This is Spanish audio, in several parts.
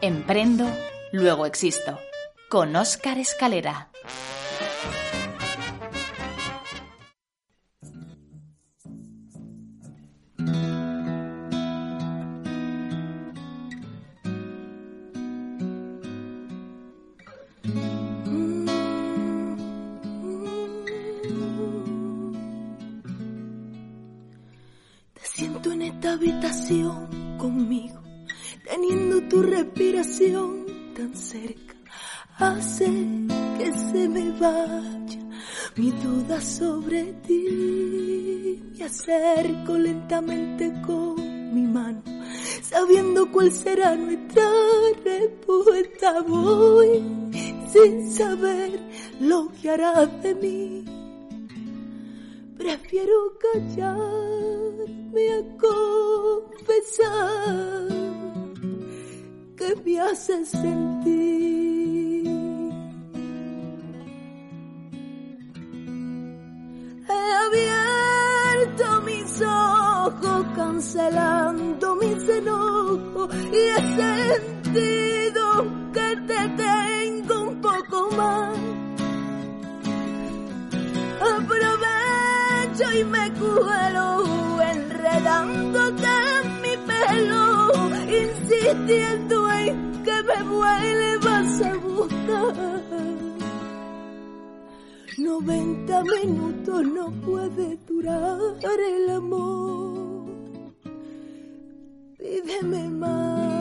Emprendo, luego existo. Con Óscar Escalera. Sobre ti. Me acerco lentamente con mi mano, sabiendo cuál será nuestra respuesta. Voy sin saber lo que hará de mí. Prefiero callarme a confesar que me hace sentir. Abierto mis ojos cancelando mis enojos y he sentido que te tengo un poco más. Aprovecho y me cuelo enredándote en mi pelo, insistiendo en que me vuelvas a buscar. 90 minutos no puede durar el amor. Pídeme más.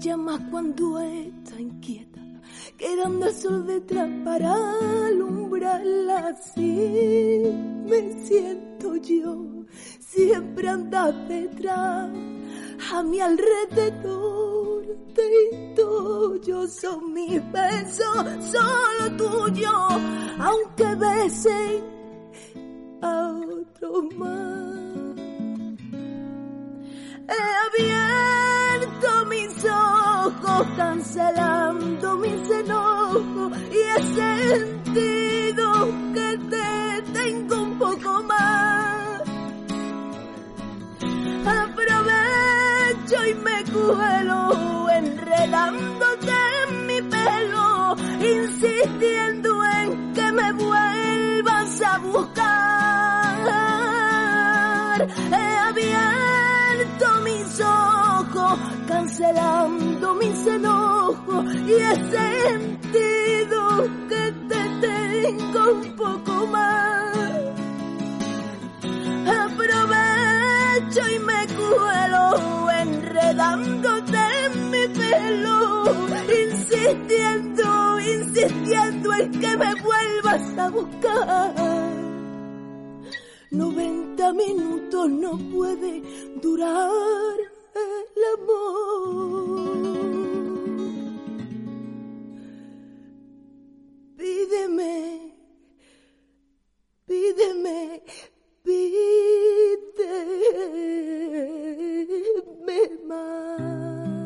Brilla más cuando está inquieta, quedando el sol detrás para alumbrarla así. Me siento yo, siempre andas detrás, a mi alrededor te yo son mis besos, solo tuyo, aunque besen a otro más. He abierto mis ojos cancelando mis enojos y he sentido que te tengo un poco más. Aprovecho y me cuelo enredándote en mi pelo, insistiendo cancelando mis enojos y he sentido que te tengo un poco más. Aprovecho y me cuelo enredándote en mi pelo, insistiendo, insistiendo en que me vuelvas a buscar. 90 minutos no puede durar el amor. Pídeme, pídeme, pídeme más.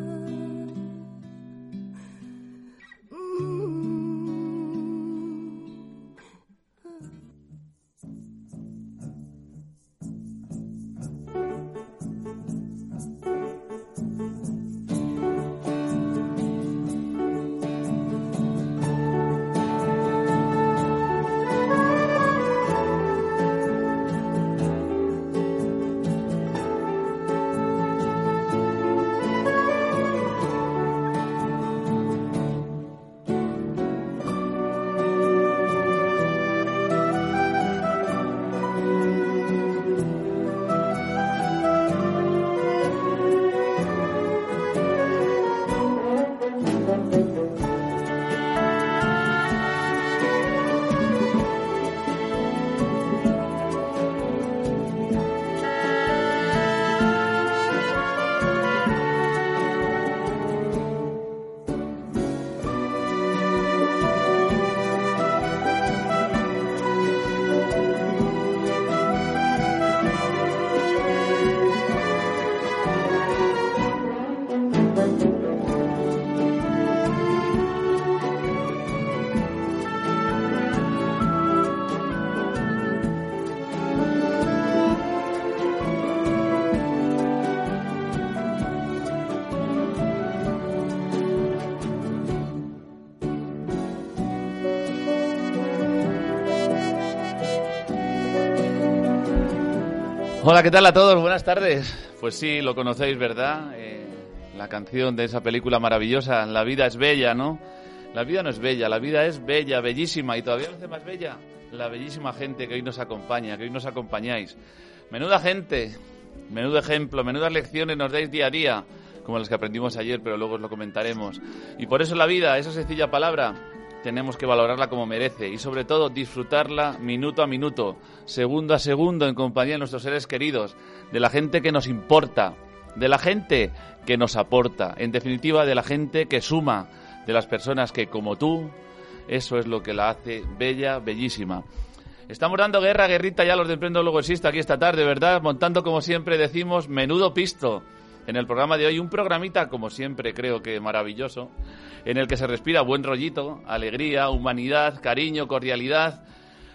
Hola, ¿qué tal a todos? Buenas tardes. Pues sí, lo conocéis, ¿verdad? Eh, la canción de esa película maravillosa, La vida es bella, ¿no? La vida no es bella, la vida es bella, bellísima y todavía lo hace más bella la bellísima gente que hoy nos acompaña, que hoy nos acompañáis. Menuda gente, menudo ejemplo, menudas lecciones nos dais día a día, como las que aprendimos ayer, pero luego os lo comentaremos. Y por eso la vida, esa sencilla palabra, tenemos que valorarla como merece y sobre todo disfrutarla minuto a minuto, segundo a segundo en compañía de nuestros seres queridos, de la gente que nos importa, de la gente que nos aporta, en definitiva de la gente que suma, de las personas que como tú, eso es lo que la hace bella, bellísima. Estamos dando guerra, guerrita ya los de Emprendo Luego Existe aquí esta tarde, ¿verdad? Montando, como siempre decimos, menudo pisto en el programa de hoy. Un programita, como siempre, creo que maravilloso, en el que se respira buen rollito, alegría, humanidad, cariño, cordialidad.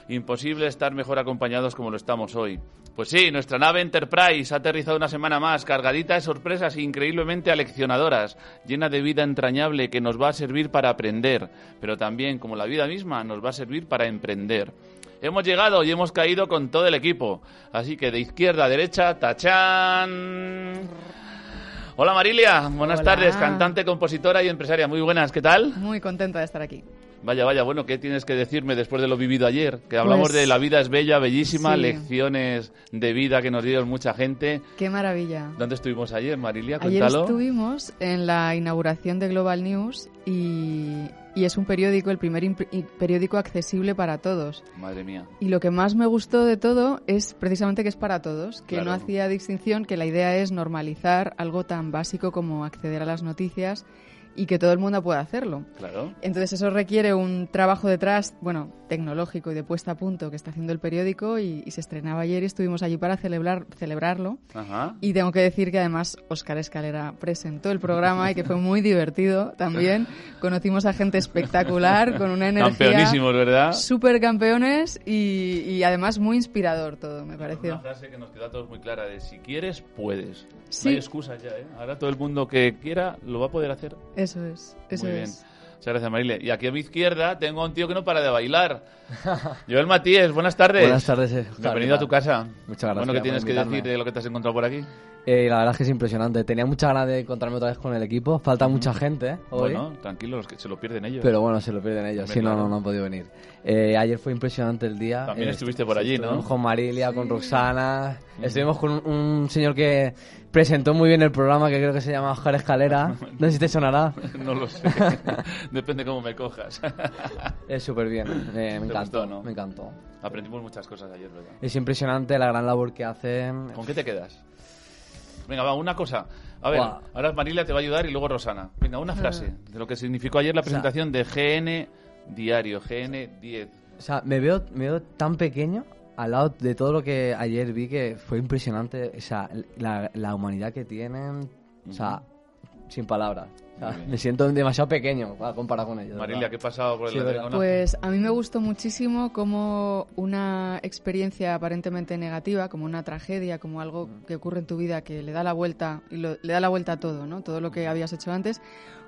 Imposible estar mejor acompañados como lo estamos hoy. Pues sí, nuestra nave Enterprise ha aterrizado una semana más, cargadita de sorpresas increíblemente aleccionadoras, llena de vida entrañable que nos va a servir para aprender, pero también, como la vida misma, nos va a servir para emprender. Hemos llegado y hemos caído con todo el equipo, así que de izquierda a derecha, tachán. Hola Marilia, buenas Hola. tardes, cantante, compositora y empresaria. Muy buenas, ¿qué tal? Muy contenta de estar aquí. Vaya, vaya, bueno, ¿qué tienes que decirme después de lo vivido ayer? Que hablamos Pues- de la vida es bella, bellísima, Sí. lecciones de vida que nos dieron mucha gente. Qué maravilla. ¿Dónde estuvimos ayer, Marilia? Ayer Cuéntalo. estuvimos en la inauguración de Global News y, y es un periódico, el primer periódico accesible para todos. Madre mía. Y lo que más me gustó de todo es precisamente que es para todos, que no hacía distinción, que la idea es normalizar algo tan básico como acceder a las noticias y que todo el mundo pueda hacerlo. Claro. Entonces eso requiere un trabajo detrás, bueno, tecnológico y de puesta a punto que está haciendo el periódico y, y se estrenaba ayer y estuvimos allí para celebrar, celebrarlo. Ajá. Y tengo que decir que además Óscar Escalera presentó el programa y que fue muy divertido también. Conocimos a gente espectacular con una energía Campeonísimos, ¿verdad? super campeones y, y además muy inspirador todo, me Una pareció. frase que nos queda a todos muy clara de si quieres, puedes. Sí. No hay excusas ya, ¿eh? Ahora todo el mundo que quiera lo va a poder hacer. Eso es, eso Muy bien. es. Muchas gracias, Marilia. Y aquí a mi izquierda tengo a un tío que no para de bailar. Joel Matías, buenas tardes. Buenas tardes, eh, Bienvenido a ¿qué tu casa. Muchas gracias Bueno, ¿qué tienes que decir de lo que te has encontrado por aquí? Eh, la verdad es que es impresionante. Tenía muchas ganas de encontrarme otra vez con el equipo. Falta mucha gente ¿eh? hoy. Bueno, tranquilo, los que se lo pierden ellos. Pero bueno, se lo pierden ellos. Si no, claro. no, no han podido venir. Eh, ayer fue impresionante el día. También Eh, estuviste por allí, ¿no? Con Marilia, con Roxana. Estuvimos con un, un señor que presentó muy bien el programa, que creo que se llama Oscar Escalera. No sé si te sonará. no lo sé. Depende cómo me cojas. Es súper bien. Eh, me ¿Te encantó. gustó, no? Me encantó. Aprendimos muchas cosas ayer, ¿verdad? Es impresionante la gran labor que hacen. ¿Con qué te quedas? Venga, va, una cosa. A ver, ahora Marilia te va a ayudar y luego Rosana. Venga, una frase de lo que significó ayer la presentación de GN Diario, GN10. O sea, me veo, me veo tan pequeño al lado de todo lo que ayer vi que fue impresionante. O sea, la, la humanidad que tienen. O sea, sin palabras. Me siento demasiado pequeño para comparar con ellos. Marilia, ¿verdad? ¿qué ha pasado por el Sí? Pues a mí me gustó muchísimo como una experiencia aparentemente negativa, como una tragedia, como algo que ocurre en tu vida que le da la vuelta y lo- le da la vuelta a todo, ¿no? Todo lo que habías hecho antes.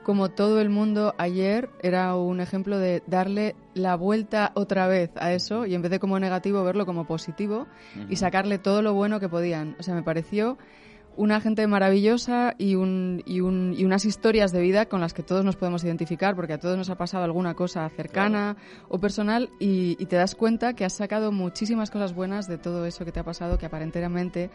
Como todo el mundo ayer era un ejemplo de darle la vuelta otra vez a eso y en vez de como negativo verlo como positivo y sacarle todo lo bueno que podían. O sea, me pareció una gente maravillosa y, un, y, un, y unas historias de vida con las que todos nos podemos identificar, porque a todos nos ha pasado alguna cosa cercana o personal y, y te das cuenta que has sacado muchísimas cosas buenas de todo eso que te ha pasado que aparentemente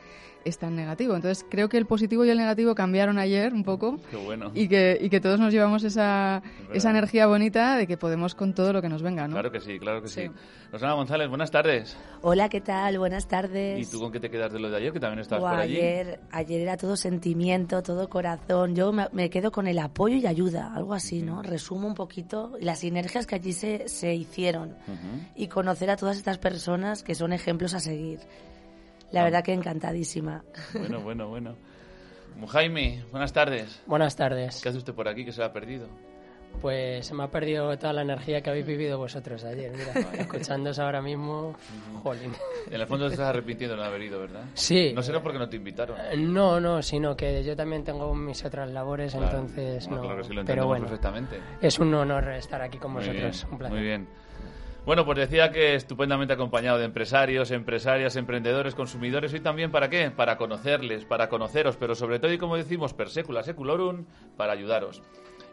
es tan negativo. Entonces creo que el positivo y el negativo cambiaron ayer un poco Qué bueno. y que, y que todos nos llevamos esa, esa energía bonita de que podemos con todo lo que nos venga, ¿no? Claro que sí, claro que sí. Sí. Rosana González, buenas tardes. Hola, ¿qué tal? Buenas tardes. ¿Y tú con qué te quedas de lo de ayer, que también estabas por allí? ayer, ayer era todo sentimiento, todo corazón. Yo me, me quedo con el apoyo y ayuda, algo así, ¿no? Resumo un poquito las sinergias que allí se, se hicieron y conocer a todas estas personas que son ejemplos a seguir. La Ah. verdad que encantadísima. Bueno, bueno, bueno. Jaime, buenas tardes. Buenas tardes. ¿Qué hace usted por aquí que se lo ha perdido? Pues se me ha perdido toda la energía que habéis vivido vosotros ayer. Mira, escuchándos ahora mismo, jolín. En el fondo te estás arrepintiendo de no haber ido, ¿verdad? Sí. No será porque no te invitaron. Eh, No, no, sino que yo también tengo mis otras labores, Claro. entonces Bueno, no. Claro que sí, lo Pero bueno, perfectamente. es un honor estar aquí con Muy vosotros. bien, un placer. muy bien. Bueno, pues decía que estupendamente acompañado de empresarios, empresarias, emprendedores, consumidores. Hoy también, ¿para qué? Para conocerles, para conoceros, pero sobre todo, y como decimos, per secula seculorum, para ayudaros.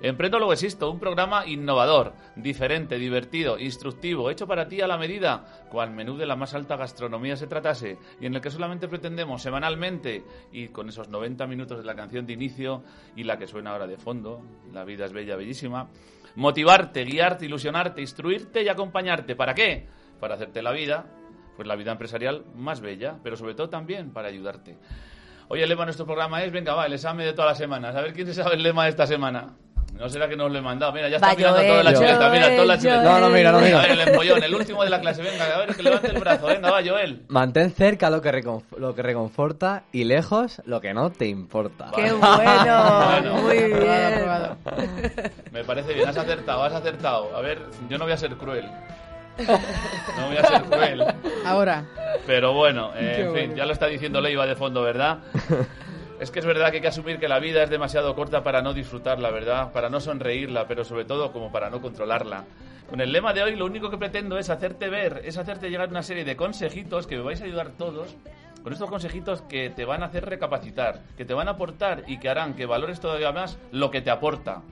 Emprendo luego existo, un programa innovador, diferente, divertido, instructivo, hecho para ti a la medida, cual menú de la más alta gastronomía se tratase, y en el que solamente pretendemos semanalmente, y con esos 90 minutos de la canción de inicio y la que suena ahora de fondo, La vida es bella, bellísima, motivarte, guiarte, ilusionarte, instruirte y acompañarte. ¿Para qué? Para hacerte la vida, pues la vida empresarial más bella, pero sobre todo también para ayudarte. Hoy el lema de nuestro programa es, venga, va, el examen de todas las semanas. A ver quién se sabe el lema de esta semana. No será que no os lo he mandado. Mira, ya está Va, mirando Joel, toda la Joel, chuleta. Mira, toda la chuleta. No, no, mira, no, mira. A ver, el empollón, el último de la clase. Venga, a ver, que levante el brazo. Venga, va, Joel. Mantén cerca lo que, reconf- lo que reconforta y lejos lo que no te importa. ¡Qué bueno! Bueno. Muy bien. Me parece bien, has acertado, has acertado. A ver, yo no voy a ser cruel. No voy a ser cruel. Ahora, Pero bueno, eh, en fin, bueno. ya lo está diciendo Leiva de fondo, ¿verdad? Es que es verdad que hay que asumir que la vida es demasiado corta para no disfrutarla, ¿verdad? Para no sonreírla, pero sobre todo como para no controlarla. Con el lema de hoy lo único que pretendo es hacerte ver, es hacerte llegar una serie de consejitos que me vais a ayudar todos. Con estos consejitos que te van a hacer recapacitar, que te van a aportar y que harán que valores todavía más lo que te aporta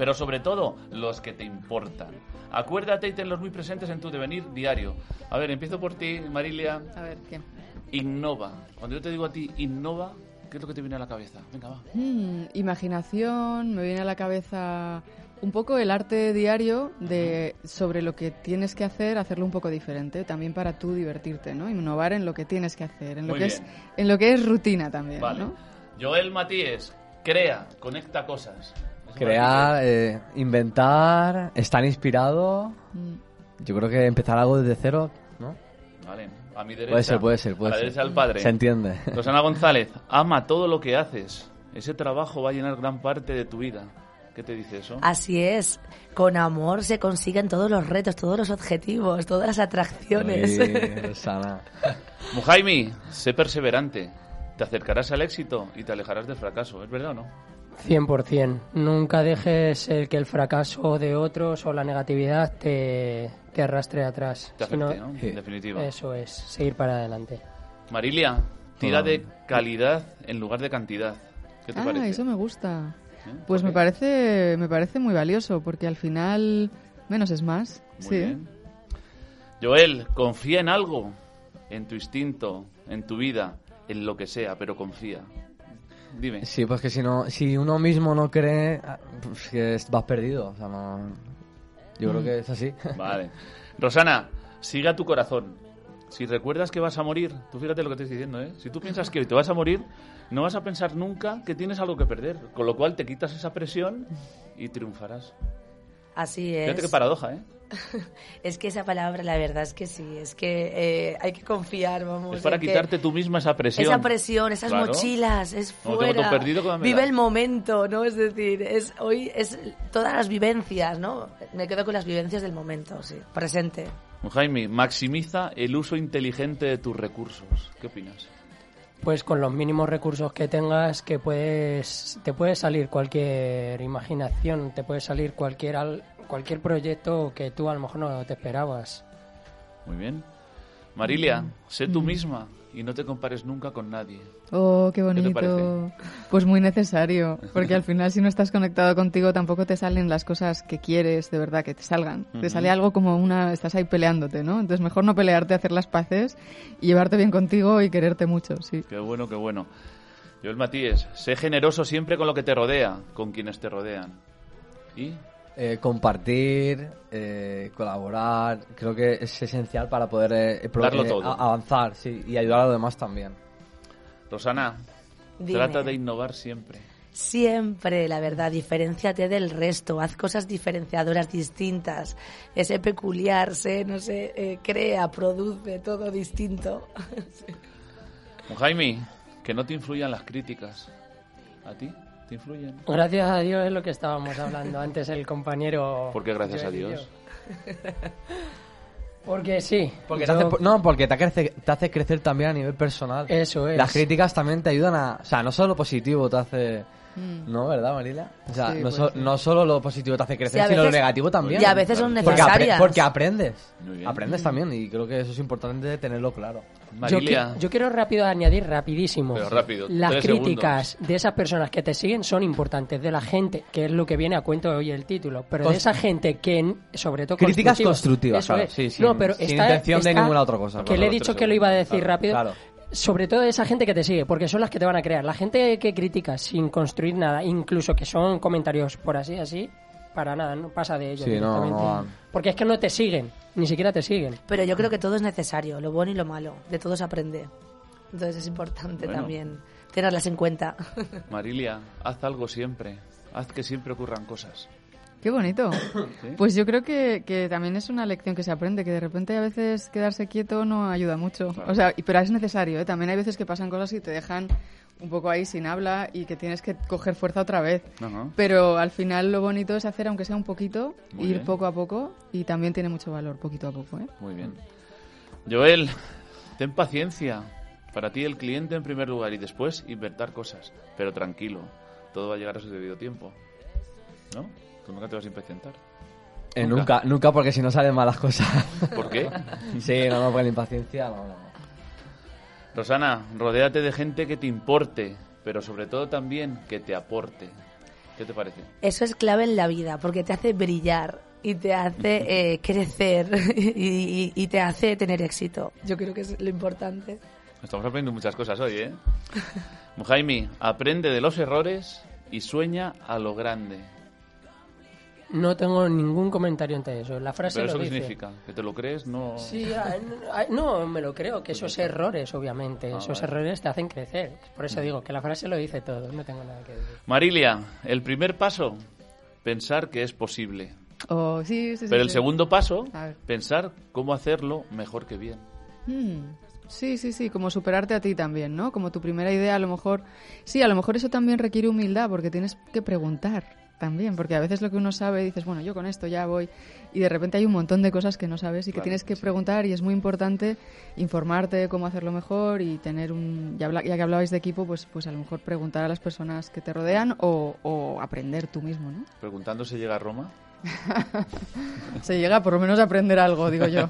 pero sobre todo los que te importan. Acuérdate y tenlos muy presentes en tu devenir diario. A ver, empiezo por ti, Marilia. a ver, ¿qué? Innova. Cuando yo te digo a ti innova, ¿qué es lo que te viene a la cabeza? Venga, va. Hmm, imaginación, me viene a la cabeza un poco el arte diario de sobre lo que tienes que hacer, hacerlo un poco diferente, también para tú divertirte, ¿no? Innovar en lo que tienes que hacer, en lo Muy que es en lo que es rutina también, Vale. ¿no? Joel Matíes, crea, conecta cosas. Crear, eh, inventar, estar inspirado. Mm. Yo creo que empezar algo desde cero, ¿no? Vale, a mi derecha. Puede ser, puede ser, puede a la ser. derecha del padre. Se entiende. Rosana González, ama todo lo que haces. Ese trabajo va a llenar gran parte de tu vida. ¿Qué te dice eso? Así es. Con amor se consiguen todos los retos, todos los objetivos, todas las atracciones. Uy, Rosana. Mujaimi, sé perseverante. Te acercarás al éxito y te alejarás del fracaso. ¿Es verdad o no? 100%. Nunca dejes el que el fracaso de otros o la negatividad te, te arrastre atrás. Te sino- afecte, ¿no? Sí. En definitiva. Eso es, seguir para adelante. Marilia, tira de calidad en lugar de cantidad. ¿Qué te ah, parece? eso me gusta. ¿Eh? Pues ¿Por me parece me parece muy valioso porque al final menos es más. Muy sí. bien. Joel, confía en algo, en tu instinto, en tu vida, en lo que sea, pero confía. Dime. Sí, pues que si no, si uno mismo no cree, ah, pues que vas perdido. O sea, no. Yo creo que es así. Vale. Rosana, sigue a tu corazón. Si recuerdas que vas a morir, tú fíjate lo que te estoy diciendo, ¿eh? Si tú piensas que te vas a morir, no vas a pensar nunca que tienes algo que perder. Con lo cual te quitas esa presión y triunfarás. Así es. Fíjate qué paradoja, ¿eh? Es que esa palabra, la verdad es que sí, es que eh, hay que confiar, vamos. Es para quitarte tú misma esa presión. Esa presión, esas Claro. mochilas, es fuera. todo perdido, ¿cómo me Vive da? el momento, ¿no? Es decir, es hoy es todas las vivencias, ¿no? Me quedo con las vivencias del momento, sí. Presente. Jaime, maximiza el uso inteligente de tus recursos. ¿Qué opinas? Pues con los mínimos recursos que tengas, que puedes, te puede salir cualquier imaginación, te puede salir cualquier al- cualquier proyecto que tú a lo mejor no te esperabas. Muy bien. Marilia, sé tú misma y no te compares nunca con nadie. Oh, qué te bonito. parece? pues muy necesario, porque al final si no estás conectado contigo tampoco te salen las cosas que quieres de verdad que te salgan. Te Ujú. sale algo como una estás ahí peleándote, ¿no? Entonces mejor no pelearte, hacer las paces y llevarte bien contigo y quererte mucho, sí. Qué bueno, qué bueno. Joel Matías, sé generoso siempre con lo que te rodea, con quienes te rodean. ¿Y? Eh, compartir, eh, colaborar, creo que es esencial para poder eh, Darlo eh, todo. avanzar sí, y ayudar a los demás también. Rosana, Dime. trata de innovar siempre. Siempre, la verdad, diferenciate del resto, haz cosas diferenciadoras distintas, ese peculiar, sé, no sé, eh, crea, produce, todo distinto. Jaime, que no te influyan las críticas. ¿A ti? ¿Te influyen? Gracias a Dios es lo que estábamos hablando antes el compañero. ¿Por qué gracias a Dios? Porque sí. Porque te yo- hace, no, porque te, crece- te hace crecer también a nivel personal. Eso es. Las críticas también te ayudan a... O sea, no solo positivo te hace Mm. ¿No, verdad, Marila? O sea, Sí, no, so- solo lo positivo te hace crecer, Sí, sino lo negativo también. Y a veces son Porque, apre- necesarias. porque aprendes. Aprendes también y creo que eso es importante tenerlo claro. Yo, Marilia, qui- yo quiero rápido añadir, rapidísimo. Pero rápido, Las críticas de esas personas que te siguen son importantes. De la gente, que es lo que viene a cuento hoy el título. Pero de esa gente que, sobre todo. Críticas constructivas, claro, es. sí, sin- no, pero sin está- intención de ninguna otra cosa, Que le he dicho que lo iba a decir claro, rápido. claro. Sobre todo esa gente que te sigue, porque son las que te van a crear. La gente que critica sin construir nada, incluso que son comentarios por así, así, para nada, no pasa de ellos Sí, directamente. no. Porque es que no te siguen, ni siquiera te siguen. Pero yo creo que todo es necesario, lo bueno y lo malo. De todo se aprende. Entonces es importante Bueno. también tenerlas en cuenta. Marilia, haz algo siempre. Haz que siempre ocurran cosas. Qué bonito. ¿Sí? Pues yo creo que, que también es una lección que se aprende, que de repente a veces quedarse quieto no ayuda mucho. Claro. O sea, pero es necesario, ¿eh? También hay veces que pasan cosas y te dejan un poco ahí sin habla y que tienes que coger fuerza otra vez. Ajá. Pero al final lo bonito es hacer, aunque sea un poquito, Muy ir bien. poco a poco y también tiene mucho valor, poquito a poco, ¿eh? Muy bien. Joel, ten paciencia. Para ti el cliente en primer lugar y después inventar cosas. Pero tranquilo, todo va a llegar a su debido tiempo. ¿No? Tú nunca te vas a impacientar. Eh, Nunca. nunca, nunca porque si no salen malas cosas. ¿Por qué? sí, no, no, porque la impaciencia, no, no. Rosana, rodéate de gente que te importe, pero sobre todo también que te aporte. ¿Qué te parece? Eso es clave en la vida, porque te hace brillar y te hace eh, crecer y, y- y te hace tener éxito. Yo creo que es lo importante. Estamos aprendiendo muchas cosas hoy, ¿eh? Mujaimi, aprende de los errores y sueña a lo grande. No tengo ningún comentario ante eso. La frase ¿Pero eso lo qué dice. significa? ¿Que te lo crees? No... Sí, no, me lo creo, que esos errores, obviamente, Ah, esos vale. errores te hacen crecer. Por eso digo que la frase lo dice todo, no tengo nada que decir. Marilia, el primer paso, pensar que es posible. O sí, sí, sí, Pero el sí. segundo paso, pensar cómo hacerlo mejor que bien. Mm, Sí, sí, sí, como superarte a ti también, ¿no? Como tu primera idea, a lo mejor. Sí, a lo mejor eso también requiere humildad, porque tienes que preguntar también, porque a veces lo que uno sabe dices, bueno, yo con esto ya voy, y de repente hay un montón de cosas que no sabes y que Claro, tienes que sí. preguntar, y es muy importante informarte de cómo hacerlo mejor y tener un. Ya, ya que hablabais de equipo, pues, pues a lo mejor preguntar a las personas que te rodean o, o aprender tú mismo, ¿no? Preguntando si llega a Roma. Se llega por lo menos a aprender algo, digo yo.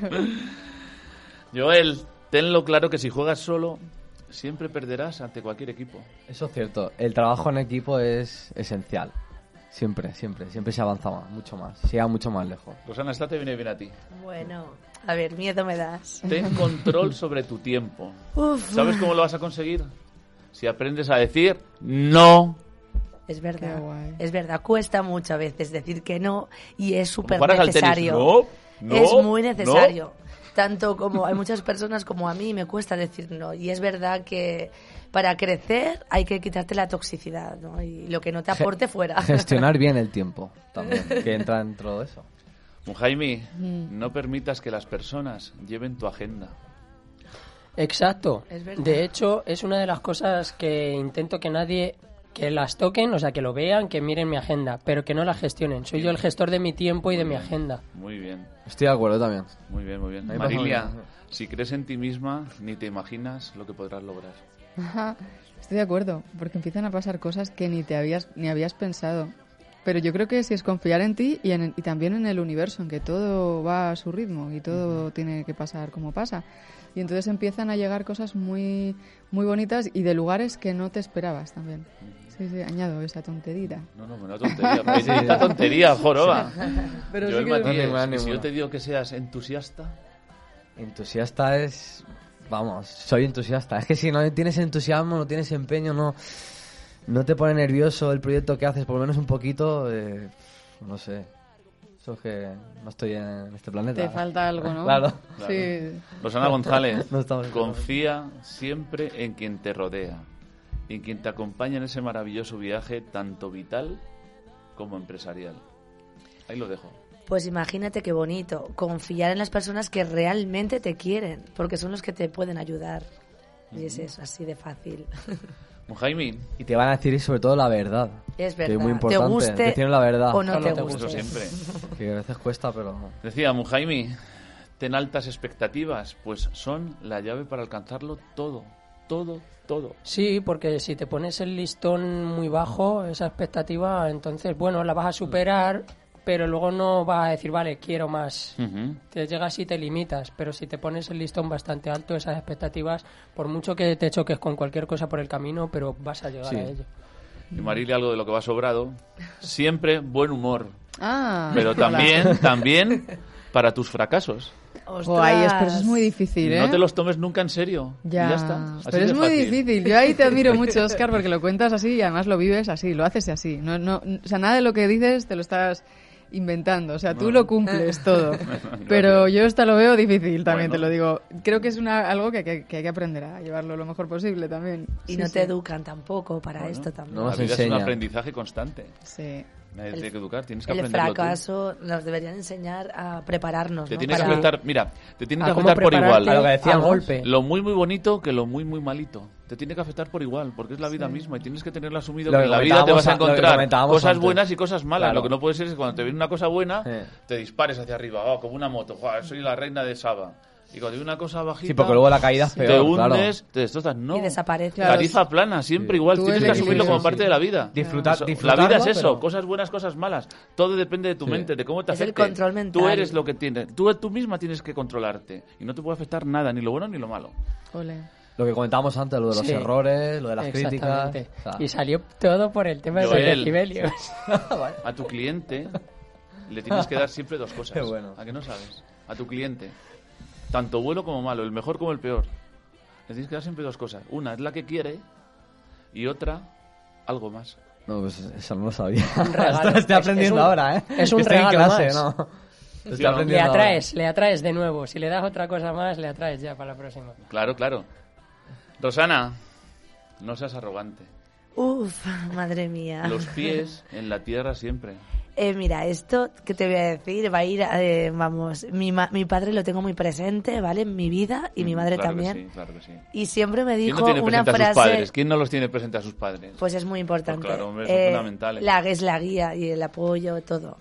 Joel, tenlo claro que si juegas solo, siempre perderás ante cualquier equipo. Eso es cierto. El trabajo en equipo es esencial. Siempre, siempre. Siempre se avanza más, mucho más. Se llega mucho más lejos. Rosana, esta te viene bien a ti. Bueno, a ver, miedo me das. Ten control sobre tu tiempo. Uf, ¿Sabes cómo lo vas a conseguir? Si aprendes a decir no. es verdad. Es verdad, cuesta mucho a veces decir que no y es súper jugaras al tenis, necesario. no, no, es muy no. Tanto como hay muchas personas como a mí me cuesta decir no. Y es verdad que para crecer hay que quitarte la toxicidad, ¿no? Y lo que no te aporte fuera. Gestionar bien el tiempo también, que entra dentro de eso. Mujaimi, Mm. no permitas que las personas lleven tu agenda. Exacto. Es verdad. De hecho, es una de las cosas que intento que nadie que las toquen, o sea, que lo vean, que miren mi agenda, pero que no la gestionen. Soy yo el gestor de mi tiempo y de mi agenda. Muy bien, Estoy de acuerdo también. muy bien, muy bien. A mí me pasa Marilia, mismo. si crees en ti misma, ni te imaginas lo que podrás lograr. Ajá, Estoy de acuerdo, porque empiezan a pasar cosas que ni te habías ni habías pensado. Pero yo creo que si es confiar en ti y, en, y también en el universo, en que todo va a su ritmo y todo tiene que pasar como pasa. Y entonces empiezan a llegar cosas muy muy bonitas y de lugares que no te esperabas también. Sí, sí, añado esa tonterita. No, no, una tontería. Pequeñita tontería, joroba. Pero Joel sí que- Matías, Ánimo, y ánimo. si yo te digo que seas entusiasta, Entusiasta es... Vamos, soy entusiasta. Es que si no tienes entusiasmo, no tienes empeño, no, no te pone nervioso el proyecto que haces, por lo menos un poquito, eh, no sé. Eso es que no estoy en este planeta. te falta algo, ¿no? Claro. Sí. Rosana González, No en confía siempre en quien te rodea, en quien te acompaña en ese maravilloso viaje, tanto vital como empresarial. Ahí lo dejo. Pues imagínate qué bonito, confiar en las personas que realmente te quieren, porque son los que te pueden ayudar. Y es eso, así de fácil. Mujaimi, Y te van a decir sobre todo la verdad. Es Que verdad. es muy te importante. guste decir la verdad. o no te te guste. eso siempre. Que a veces cuesta, pero... Decía Mujaimi, ten altas expectativas, pues son la llave para alcanzarlo todo. Todo, todo. Sí, porque si te pones el listón muy bajo, esa expectativa, entonces, bueno, la vas a superar, pero luego no vas a decir, vale, quiero más. Te llegas y te limitas, pero si te pones el listón bastante alto, esas expectativas, por mucho que te choques con cualquier cosa por el camino, pero vas a llegar Sí. a ello. Y Marilia, algo de lo que va sobrado. Siempre buen humor. Ah, Pero hola. también, también para tus fracasos. Jo, ahí es, pero eso es muy difícil, ¿eh? No te los tomes nunca en serio. Y Ya, Ya, está. Así pero es muy fácil. difícil. Yo ahí te admiro mucho, Oscar, porque lo cuentas así y además lo vives así, lo haces así. No, no, o sea, nada de lo que dices te lo estás inventando. O sea, tú lo cumples todo. Pero yo esta lo veo difícil también, Bueno. te lo digo. Creo que es una, algo que, que- que hay que aprender a llevarlo lo mejor posible también. Y Sí, no sí. te educan tampoco para esto también. No La vida es un aprendizaje constante. Sí. Nadie El- tiene que educar, tienes que El aprenderlo tú. fracaso nos deberían enseñar a prepararnos. Te ¿no? tienes que Para- afectar, mira, te tiene A que afectar por igual. A lo que al decíamos. golpe. Lo muy muy bonito que lo muy muy malito. Te tiene que afectar por igual, porque es la vida misma y tienes que tenerlo asumido Lo que que en la vida te vas a que encontrar cosas antes. buenas y cosas malas. Claro. Lo que no puede ser es que cuando te viene una cosa buena, Sí. te dispares hacia arriba, oh, como una moto, "Joder, soy la reina de Saba. Y cuando viene una cosa bajita, Sí, porque luego la caída es te peor, claro. hundes, te destrozas. No, Y desaparece. Claro, tarifa plana, siempre igual. Tú Tienes que asumirlo como sí, parte sí. de la vida. Disfrutar- Eso, la disfrutarlo, vida es eso, pero- cosas buenas, cosas malas. Todo depende de tu Sí. mente, de cómo te Es el control mental. Tú eres lo que tienes. Tú, tú misma tienes que controlarte. Y no te puede afectar nada, ni lo bueno ni lo malo. Ole. Lo que comentábamos antes, lo de los Sí. errores, lo de las críticas. Y salió todo por el tema de los Joel. decibelios. A tu cliente le tienes que dar siempre dos cosas. Qué bueno. ¿A que no sabes? A tu cliente. Tanto bueno como malo, el mejor como el peor. Le tienes que dar siempre dos cosas. Una es la que quiere y otra, algo más. No, pues eso no lo sabía. regalo. Esto estoy Es- aprendiendo es un- ahora, ¿eh? es un Estoy en regalo clase, más. ¿no? Estoy Sí, ¿no? Le aprendiendo ahora. atraes, le atraes de nuevo. Si le das otra cosa más, le atraes ya para la próxima. Claro, claro. Rosana, no seas arrogante. Uf, madre mía. Los pies en la tierra siempre. Eh, mira, esto que te voy a decir va a ir, eh, vamos, mi, ma- mi padre lo tengo muy presente, ¿vale? En mi vida y mi madre claro que también. sí, claro que sí. Y siempre me ¿Quién dijo no tiene una presente a sus frase... padres? ¿Quién no los tiene presente a sus padres? Pues es muy importante. Pues claro, hombre, Eh, fundamentales. La es la guía y el apoyo, todo.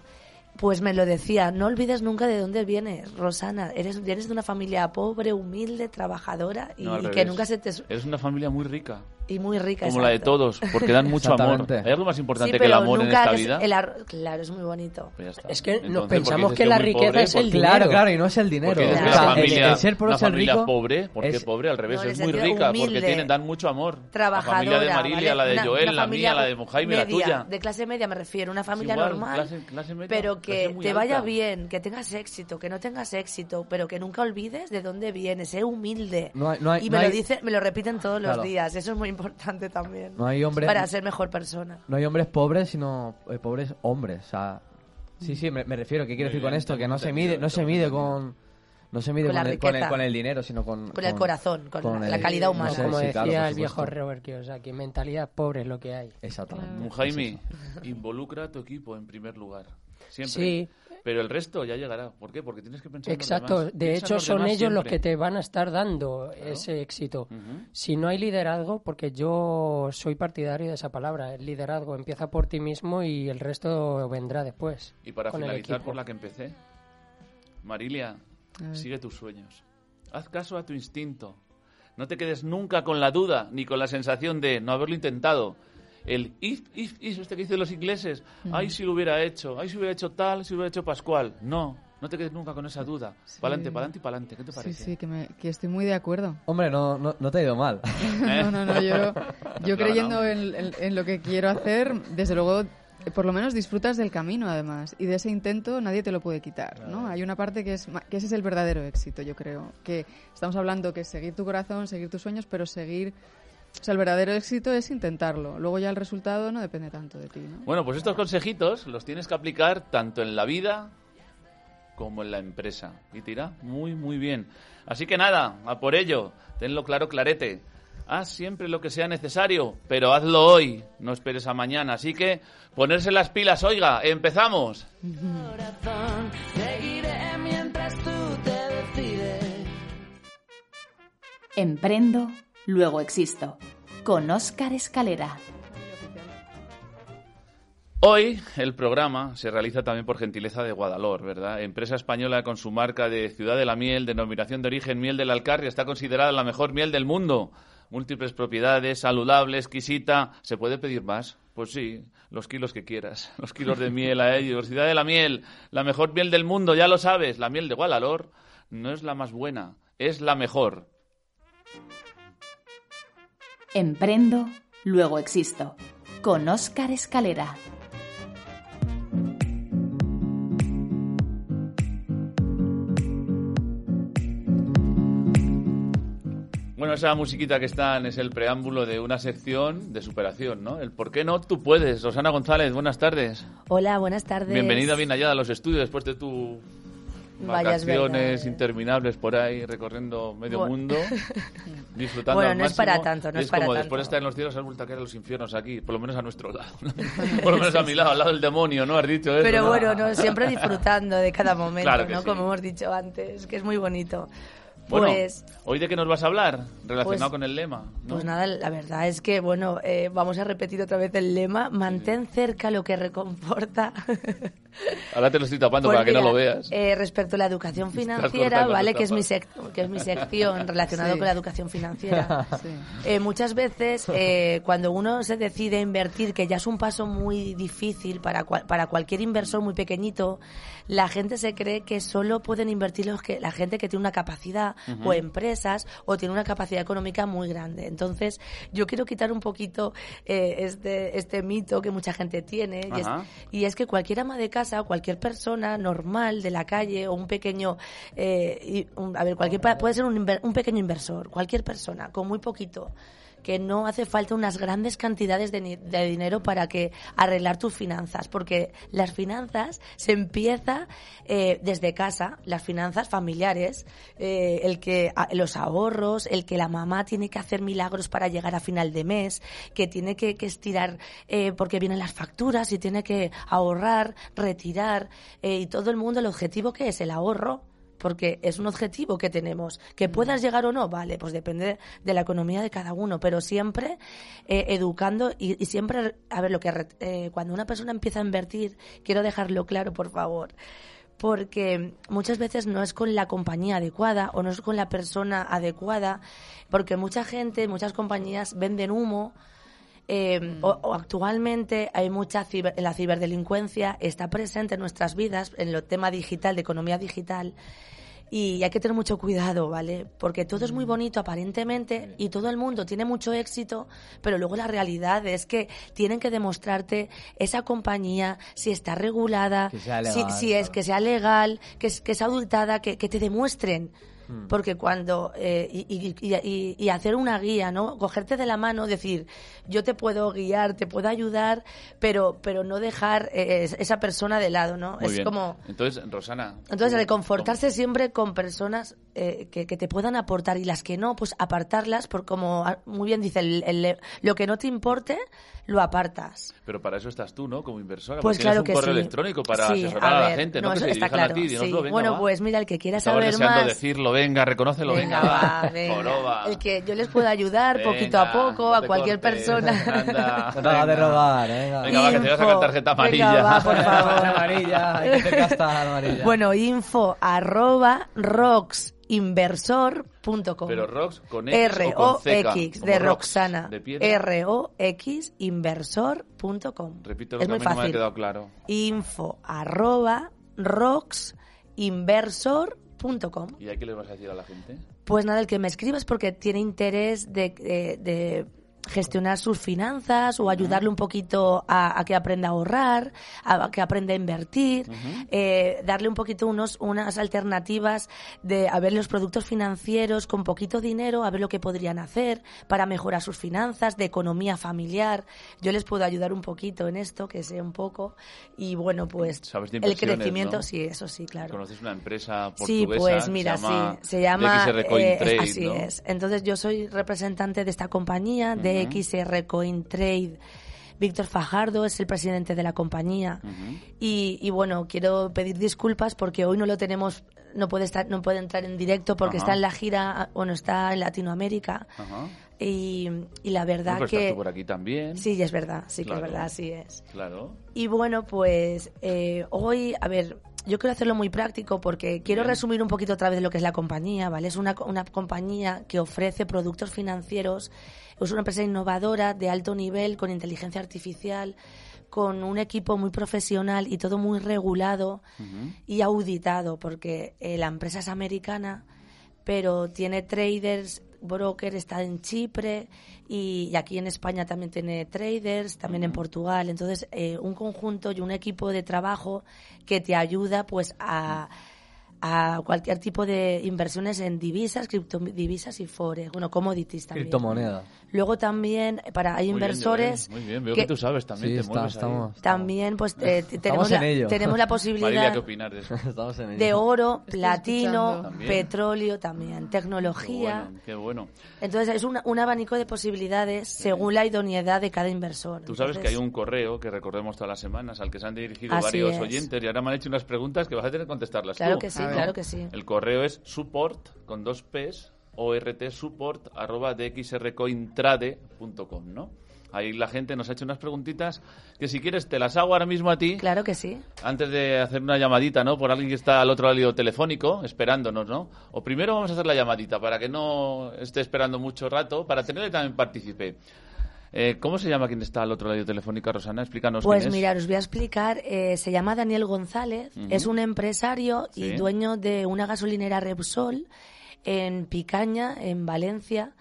Pues me lo decía, no olvides nunca de dónde vienes, Rosana. Eres, vienes de una familia pobre, humilde, trabajadora y, No, y que nunca se te... Eres una familia muy rica, Y muy rica. como la de exacto. todos, porque dan mucho amor. ¿Hay algo más importante Sí, que el amor en nunca esta que es vida? el arro- Claro, es muy bonito. Pues. Es que nos Entonces, pensamos porque que la riqueza pobre, es el porque- Claro, dinero. claro, y no es el dinero. Porque dices O una familia, el ser por una ser rico pobre, porque es- pobre al revés, No, en es muy rica, porque humilde. tienen, dan mucho amor. Trabajadora, La familia de Marilia, ¿vale? la de Una- Joel, una la familia mía, la de Jaime, la media, tuya. De clase media me refiero, una familia igual, normal, clase- clase media, pero que te vaya bien, que tengas éxito, que no tengas éxito, pero que nunca olvides de dónde vienes, sé humilde. Y me lo dice, me lo repiten todos Claro. los días, eso es muy importante también. No hay hombre- para ser mejor persona. No hay hombres pobres, sino eh, pobres hombres. O sea, sí, sí, me, me refiero. ¿Qué quiero Muy decir con esto? Que no se mide, no se mide con, no se mide Con el, con, el, con el dinero, sino con, Con el corazón, con la calidad humana. no sé, como sí, decía claro, el viejo. Robert Kiyosaki, mentalidad pobre es lo que hay. Exactamente. Jaime, involucra a tu equipo en primer lugar. Siempre. Sí. Pero el resto ya llegará. ¿Por qué? Porque tienes que pensar en los Exacto, demás. de Piensa en hecho los son demás ellos los que te van a estar dando ese éxito. Si no hay liderazgo, porque yo soy partidario de esa palabra, el liderazgo empieza por ti mismo y el resto vendrá después. Y para con el finalizar equipo. por la que empecé, Marilia, sigue tus sueños. Haz caso a tu instinto. No te quedes nunca con la duda ni con la sensación de no haberlo intentado. El if, if, if, este que dicen los ingleses. Ay, si lo hubiera hecho. Ay, si hubiera hecho tal, si hubiera hecho Pascual. No, no te quedes nunca con esa duda. Pa'lante, pa'lante y pa'lante. ¿Qué te Sí, parece? sí, que, me, que estoy muy de acuerdo. Hombre, no, no, no te ha ido mal. ¿Eh? No, no, no, yo, yo Claro, creyendo ¿no? en, en- en lo que quiero hacer, desde luego, por lo menos disfrutas del camino además, y de ese intento nadie te lo puede quitar, ¿no? Hay una parte que es, ma- que ese es el verdadero éxito, yo creo, que estamos hablando que es seguir tu corazón, seguir tus sueños, pero seguir, o sea, el verdadero éxito es intentarlo, luego ya el resultado no depende tanto de ti, ¿no? Bueno, pues estos consejitos los tienes que aplicar tanto en la vida como en la empresa. Y te irá muy, muy bien. Así que nada, a por ello, tenlo claro, clarete. Haz siempre lo que sea necesario, pero hazlo hoy, no esperes a mañana. Así que ponerse las pilas, oiga, empezamos. corazón, seguiré mientras tú te decides. Emprendo, luego existo. Con Óscar Escalera. Hoy el programa se realiza también por gentileza de Guadalor, ¿verdad? Empresa española con su marca de Ciudad de la Miel, denominación de origen Miel del Alcarria, está considerada la mejor miel del mundo. múltiples propiedades, saludable, exquisita. ¿Se puede pedir más? Pues sí, los kilos que quieras. Los kilos de miel a ellos. Ciudad de la miel, la mejor miel del mundo, ya lo sabes. La miel de Gualalor no es la más buena, es la mejor. Emprendo, luego existo. Con Óscar Escalera. Bueno, esa musiquita que están es el preámbulo de una sección de superación, ¿no? El por qué no tú puedes. Rosana González, buenas tardes. Hola, buenas tardes. Bienvenida bien allá a los estudios después de tu vacaciones interminables por ahí recorriendo medio Bueno. mundo, disfrutando Bueno, al no es para máximo. tanto, no es es para como tanto. después de estar en los cielos has vuelto a caer a los infiernos aquí, por lo menos a nuestro lado. por lo menos a mi lado, al lado del demonio, ¿no? Has dicho eso. Pero ¿no? bueno, no, siempre disfrutando de cada momento, Claro ¿no? sí. Como hemos dicho antes, que es muy bonito. Bueno, Pues, ¿hoy de qué nos vas a hablar? Relacionado Pues- con el lema, ¿no? pues nada, la verdad es que, bueno, eh, vamos a repetir otra vez el lema, mantén cerca lo que reconforta. Ahora te lo estoy tapando Pues para que no lo veas. eh, respecto a la educación financiera, ¿vale? Que es, mi sec- que es mi sección relacionada Sí. con la educación financiera. Sí. Eh, muchas veces, eh, cuando uno se decide a invertir, que ya es un paso muy difícil para, cual- para cualquier inversor muy pequeñito, la gente se cree que solo pueden invertir los que, la gente que tiene una capacidad o empresas o tiene una capacidad económica muy grande. Entonces, yo quiero quitar un poquito eh, este, este mito que mucha gente tiene y es, y es que cualquier ama de casa, cualquier persona normal de la calle o un pequeño, eh, y un- a ver, cualquier puede ser un, un pequeño inversor, cualquier persona con muy poquito, que no hace falta unas grandes cantidades de, de dinero para que arreglar tus finanzas, porque las finanzas se empieza eh, desde casa, las finanzas familiares, eh, el que a- los ahorros, el que la mamá tiene que hacer milagros para llegar a final de mes, que tiene que, que estirar eh, porque vienen las facturas y tiene que ahorrar, retirar eh, y todo el mundo el objetivo que es el ahorro porque es un objetivo que tenemos. Que puedas llegar o no, vale, pues depende de la economía de cada uno, pero siempre eh, educando y, y siempre, a ver, lo que eh, cuando una persona empieza a invertir, quiero dejarlo claro, por favor, porque muchas veces no es con la compañía adecuada o no es con la persona adecuada, porque mucha gente, muchas compañías venden humo. Eh, o, o actualmente hay mucha ciber- la ciberdelincuencia está presente en nuestras vidas en el tema digital de economía digital y hay que tener mucho cuidado, ¿vale? Porque todo es muy bonito aparentemente y todo el mundo tiene mucho éxito, pero luego la realidad es que tienen que demostrarte esa compañía si está regulada, si, es que sea legal, que, es- que sea adultada, que, que te demuestren. Hmm. Porque cuando. eh, y, y- y- y- hacer una guía, ¿no? Cogerte de la mano, decir, yo te puedo guiar, te puedo ayudar, pero, pero no dejar eh, esa persona de lado, ¿no? Muy es bien. como. Entonces, Rosana. Entonces, reconfortarse siempre con personas eh, que, que te puedan aportar y las que no, pues apartarlas, por como ah, muy bien dice, el- el- lo que no te importe, lo apartas. Pero para eso estás tú, ¿no? Como inversora. Pues claro tienes que un correo sí. electrónico para Sí, asesorar a, la gente, ¿no? que eso se dirijan claro, a ti. Sí. venga, bueno, va. pues mira, el que quiera Estaba saber más... decirlo, venga, reconócelo, venga. va, venga. Joroba. El que yo les pueda ayudar Venga, poquito a poco no a cualquier cortes, persona. anda, No hagas de venga. rogar, venga. Venga, va, que te voy a sacar Info. tarjeta Venga, amarilla. va, por favor. amarilla, hay que hacer casta amarilla. Bueno, info arroba roxinversor.com. Pero Rox con X o con R-O-X como de Rox, Roxana. de piedra. R-O-X inversor.com. Repito lo es que a muy mí no me ha fácil. quedado claro. Info arroba ¿Y a qué le vas a decir a la gente? Pues nada, el que me escriba es porque tiene interés de, de- de gestionar sus finanzas o ayudarle un poquito a, a que aprenda a ahorrar, a, que aprenda a invertir, eh, darle un poquito unos, unas alternativas de a ver los productos financieros con poquito dinero, a ver lo que podrían hacer para mejorar sus finanzas, de economía familiar. Yo les puedo ayudar un poquito en esto, que sé un poco. Y bueno, pues el crecimiento, ¿no? sí, eso sí, claro. ¿Conoces una empresa portuguesa? Sí, pues mira, se llama sí, se llama eh, Trade, así ¿no? es. Entonces yo soy representante de esta compañía, de XR Coin Trade. Víctor Fajardo es el presidente de la compañía. Y, y bueno quiero pedir disculpas porque hoy no lo tenemos no puede estar no puede entrar en directo porque está en la gira bueno está en Latinoamérica. Y, y la verdad pues estás que tú por aquí también. sí es verdad sí que es verdad así es. Claro. y bueno, pues eh, hoy, a ver, yo quiero hacerlo muy práctico porque quiero resumir un poquito otra vez lo que es la compañía, ¿vale? Es una, una compañía que ofrece productos financieros, es una empresa innovadora de alto nivel con inteligencia artificial, con un equipo muy profesional y todo muy regulado y auditado, porque eh, la empresa es americana, pero tiene traders, broker está en Chipre y, y aquí en España también tiene traders, también en Portugal. Entonces, eh, un conjunto y un equipo de trabajo que te ayuda pues a a cualquier tipo de inversiones en divisas, criptodivisas y forex, bueno, commodities también. Criptomoneda. Luego también para hay Muy bien, inversores Muy bien, veo que, que- tú sabes también. Sí, te está- mueves ahí. estamos, también pues eh, tenemos en la, ello. tenemos la Marilia, posibilidad ¿qué opinas de eso? Estamos en ello. de oro, Estoy platino. También. petróleo también, Qué tecnología. bueno, qué bueno. Entonces es una- un abanico de posibilidades según la idoneidad de cada inversor. Tú sabes que hay un correo que recordemos todas las semanas al que se han dirigido varios es. oyentes y ahora me han hecho unas preguntas que vas a tener que contestarlas Claro tú. que sí, claro que sí. El correo es support con dos P's, ort support arroba dxrcointrade.com, ¿no? Ahí la gente nos ha hecho unas preguntitas que si quieres te las hago ahora mismo a ti. Claro que sí. Antes de hacer una llamadita, ¿no? Por alguien que está al otro lado telefónico, esperándonos, ¿no? O primero vamos a hacer la llamadita para que no esté esperando mucho rato, para tenerle también participe. Eh, ¿Cómo se llama quien está al otro lado telefónico, Rosana? Explícanos Pues quién es. mira, os voy a explicar. eh, se llama Daniel González, es un empresario Sí. y dueño de una gasolinera Repsol en Picaña, en Valencia.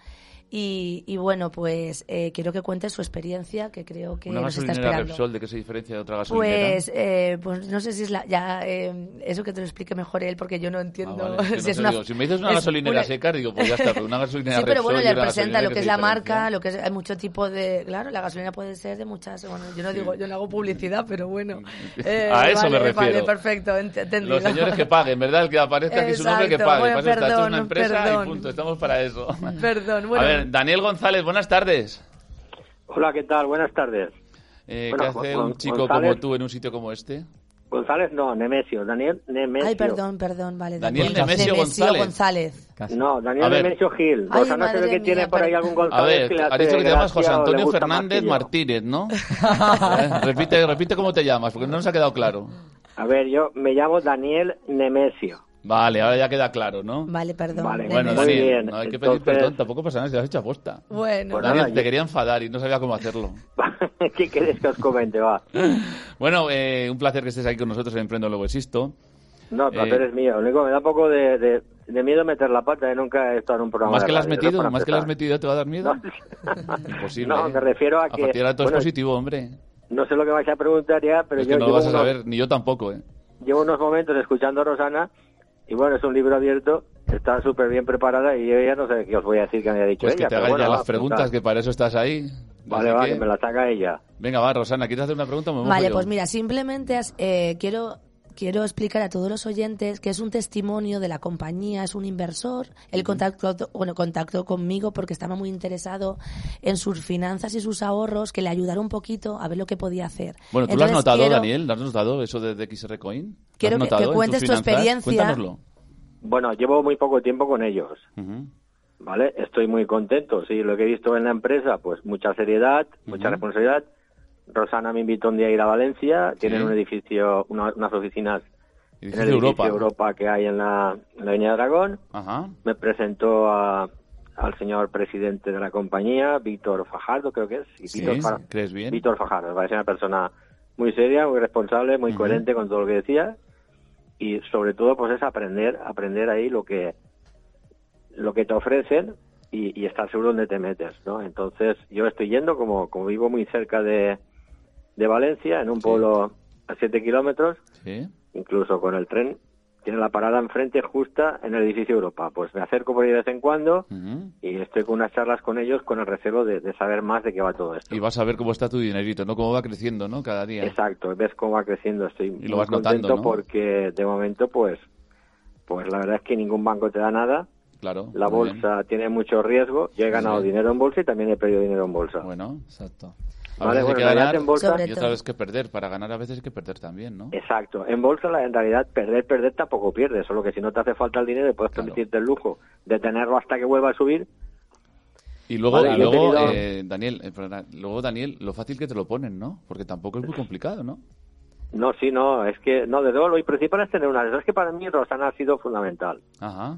Y, y bueno, pues eh, quiero que cuente su experiencia, que creo que Una nos está esperando. Repsol, ¿de qué se diferencia de otra gasolinera? Pues, eh, pues no sé si es la, ya eh, eso que te lo explique mejor él, porque yo no Ah, entiendo vale, si no es sé, una. digo, si me dices una es gasolinera una- seca, digo, pues ya está, pero una gasolinera Sí, pero bueno, Repsol y le una presenta gasolinera lo que que es la marca, lo que es, hay mucho tipo de, claro, la gasolina puede ser de muchas, bueno, yo no digo, yo no hago publicidad, pero bueno. Eh, A eso me refiero. Vale, perfecto, ent- entendido. Los señores que paguen, ¿verdad? El que aparezca aquí su nombre que Exacto, pague. bueno, esto es una perdón, empresa perdón. y punto. Estamos para eso. Perdón, bueno. A ver, Daniel González, buenas tardes. Hola, ¿qué tal? Buenas tardes. Eh, Bueno, ¿Qué hace un chico González. como tú en un sitio como este? González, no, Nemesio. Daniel Nemesio. Ay, perdón, perdón, vale. Daniel Nemesio González. González. Casi. No, Daniel A. Nemesio Gil. Ay, Rosana se ve madre que tiene mía, por ahí algún A González ver, que le ha hace dicho que te llamas José o Antonio Fernández. Martínez, ¿no? Eh, repite, repite cómo te llamas, porque no nos ha quedado claro. A ver, yo me llamo Daniel Nemesio. Vale, ahora ya queda claro, ¿no? Vale, perdón. Vale, Bueno, Muy Daniel, bien, no hay que pedir entonces- perdón, tampoco pasa nada, si lo has hecho aposta. Bueno, Pues Daniel, nada, te yo- quería enfadar y no sabía cómo hacerlo. ¿Qué quieres que os comente? Va. Bueno, eh, un placer que estés aquí con nosotros en Emprendo Luego Existo. No, el placer Eh, es mío. Lo único que me da un poco de, de, de miedo meter la pata. ¿eh? Nunca he estado en un programa ¿Más de que le has metido? ¿Más que le has empezar. metido te va a dar miedo? No. Imposible. No, ¿eh? me refiero a A que- partir de ahora todo bueno, es positivo, hombre. No sé lo que vais a preguntar ya, pero es yo que no lo vas a unos- saber, ni yo tampoco, ¿eh? llevo unos momentos escuchando a Rosana y bueno, es un libro abierto, está súper bien preparada y yo ya no sé qué os voy a decir que me haya dicho Pues ella. que te hagas bueno, ya va, las preguntas, que para eso estás ahí. Vale, Así va, que- me las haga ella. Venga, va, Rosana, ¿quieres hacer una pregunta? Me Vale, yo? pues mira, simplemente eh, quiero quiero explicar a todos los oyentes que es un testimonio de la compañía, es un inversor. Él contactó, bueno, contactó conmigo porque estaba muy interesado en sus finanzas y sus ahorros, que le ayudara un poquito a ver lo que podía hacer. Bueno, ¿tú lo has notado, quiero- Daniel? ¿Lo has notado eso de DXR Coin? ¿Lo has Quiero que- cuentes tu experiencia. Cuéntanoslo. Bueno, llevo muy poco tiempo con ellos, Ujú. ¿vale? Estoy muy contento, sí, lo que he visto en la empresa, pues mucha seriedad, mucha responsabilidad. Rosana me invitó un día a ir a Valencia, tienen un edificio, una- unas oficinas en el edificio Europa. Europa que hay en la, en la Avenida Dragón. Ajá. Me presentó a- al señor presidente de la compañía, Víctor Fajardo, creo que es. y Sí, Víctor Fa- ¿crees bien? Víctor Fajardo, me parece una persona muy seria, muy responsable, muy coherente con todo lo que decía y sobre todo pues es aprender, aprender ahí lo que lo que te ofrecen y, y estar seguro dónde te metes, ¿no? Entonces yo estoy yendo como como vivo muy cerca de, de Valencia, en un Sí. pueblo a 7 kilómetros, Sí. incluso con el tren tiene la parada enfrente justa en el edificio Europa. Pues me acerco por ahí de vez en cuando y estoy con unas charlas con ellos con el recelo de, de saber más de qué va todo esto. Y vas a ver cómo está tu dinerito, ¿no? Cómo va creciendo, ¿no? Cada día. Exacto, ves cómo va creciendo. Estoy Y lo muy vas notando, contento ¿no? porque de momento, pues, pues la verdad es que ningún banco te da nada. Claro. La bolsa tiene mucho riesgo. Yo he ganado Sí. dinero en bolsa y también he perdido dinero en bolsa. Bueno, Exacto. A Vale, veces hay bueno, que en realidad ganar en bolsa- y otra todo. vez que perder. Para ganar a veces hay que perder también, ¿no? Exacto. En bolsa, la, en realidad, perder, perder tampoco pierdes. Solo que si no te hace falta el dinero y puedes Claro. permitirte el lujo de tenerlo hasta que vuelva a subir, Y luego, Vale, y luego tenido- eh, Daniel, eh, perdona, luego Daniel, lo fácil que te lo ponen, ¿no? Porque tampoco es muy complicado, ¿no? No, sí, no, es que, no, de luego lo principal es tener una. Es que para mí Rosana ha sido fundamental. Ajá.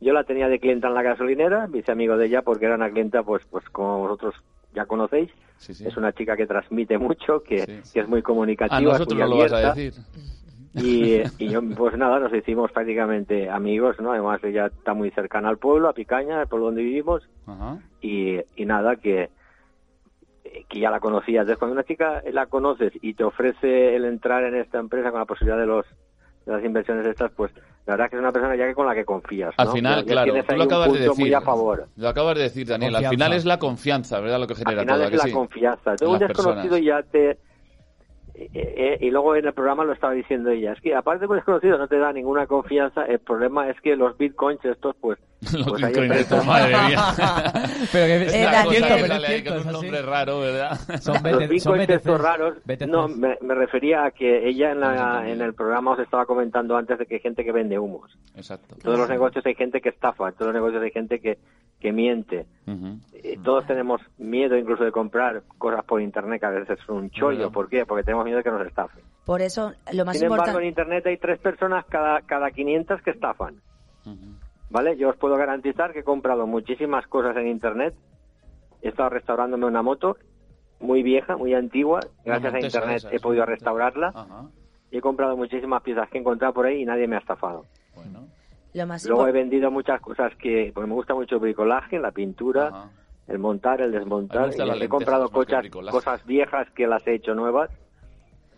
Yo la tenía de clienta en la gasolinera, me hice amigo de ella porque era una clienta, pues, pues como vosotros ya conocéis. Sí, sí. Es una chica que transmite mucho, que, Sí. que es muy comunicativa. A nosotros muy no lo vas a abierta. decir. Y, y yo, pues nada, nos hicimos prácticamente amigos, ¿no? Además, ella está muy cercana al pueblo, a Picaña, el pueblo donde vivimos. Ajá. y, y nada que que ya la conocías. Entonces, cuando una chica la conoces y te ofrece el entrar en esta empresa con la posibilidad de los de las inversiones estas, pues la verdad que es una persona ya que con la que confías. Al ¿no? final, Ya- claro, tú lo acabas de decir. a favor. Lo acabas de decir, Daniel. Al Confianza. final es la confianza, ¿verdad? Lo que Al genera final todo. ¿a es que la sí? confianza. Tú un desconocido personas. ya te... eh, eh, y luego en el programa lo estaba diciendo ella, es que aparte de un desconocido no te da ninguna confianza, el problema es que los bitcoins estos, pues... Los pues bitcoins estos, madre mía. pero que es Una cosa cierto, que pero sale es ahí cierto, con es un así. nombre raro, ¿verdad? Son los BT- son bitcoins estos raros, BTCs. no, me, me refería a que ella en, la, en el programa os estaba comentando antes de que hay gente que vende humos. Exacto. En todos los negocios hay gente que estafa, en todos los negocios hay gente que, que miente. Eh, Todos tenemos miedo incluso de comprar cosas por internet, que a veces es un chollo. ¿Por qué? Porque tenemos miedo de que nos estafen. Por eso, lo más Sin embargo, en importante... internet hay tres personas cada, cada 500 que estafan. ¿Vale? Yo os puedo garantizar que he comprado muchísimas cosas en internet. He estado restaurándome una moto muy vieja, muy antigua. Gracias a internet esa, he podido restaurarla. Y he comprado muchísimas piezas que he encontrado por ahí y nadie me ha estafado. Bueno. Lo más Luego he vendido muchas cosas que, porque me gusta mucho el bricolaje, la pintura, Ajá. el montar, el desmontar. gustan Y las he comprado cosas, bricolaje. cosas viejas que las he hecho nuevas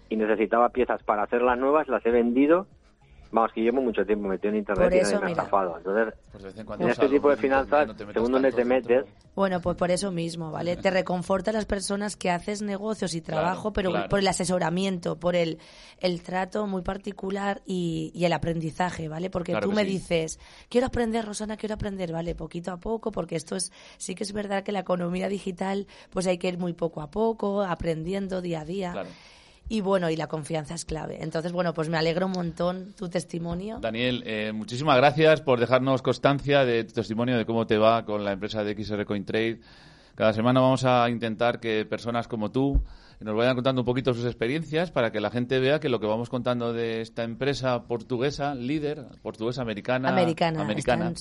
y necesitaba piezas para hacerlas nuevas, las he vendido. Vamos, que llevo mucho tiempo metido en internet Por y eso, me mira. estafado. Entonces, Pues de vez en cuando en este salgo tipo de finanzas, no te metas según donde tanto te metes, Bueno, pues por eso mismo, ¿vale? Te reconforta a las personas que haces negocios y Claro, trabajo, pero claro. por el asesoramiento, por el, el trato muy particular y, y el aprendizaje, ¿vale? Porque Claro tú me sí. dices, quiero aprender, Rosana, quiero aprender, ¿vale? Poquito a poco, porque esto es, sí que es verdad que la economía digital, pues hay que ir muy poco a poco, aprendiendo día a día. Y bueno, y la confianza es clave. Entonces, bueno, pues me alegro un montón tu testimonio. Daniel, eh, muchísimas gracias por dejarnos constancia de tu testimonio de cómo te va con la empresa de XR Coin Trade. Cada semana vamos a intentar que personas como tú nos vayan contando un poquito sus experiencias para que la gente vea que lo que vamos contando de esta empresa portuguesa, líder, portuguesa americana, Americana,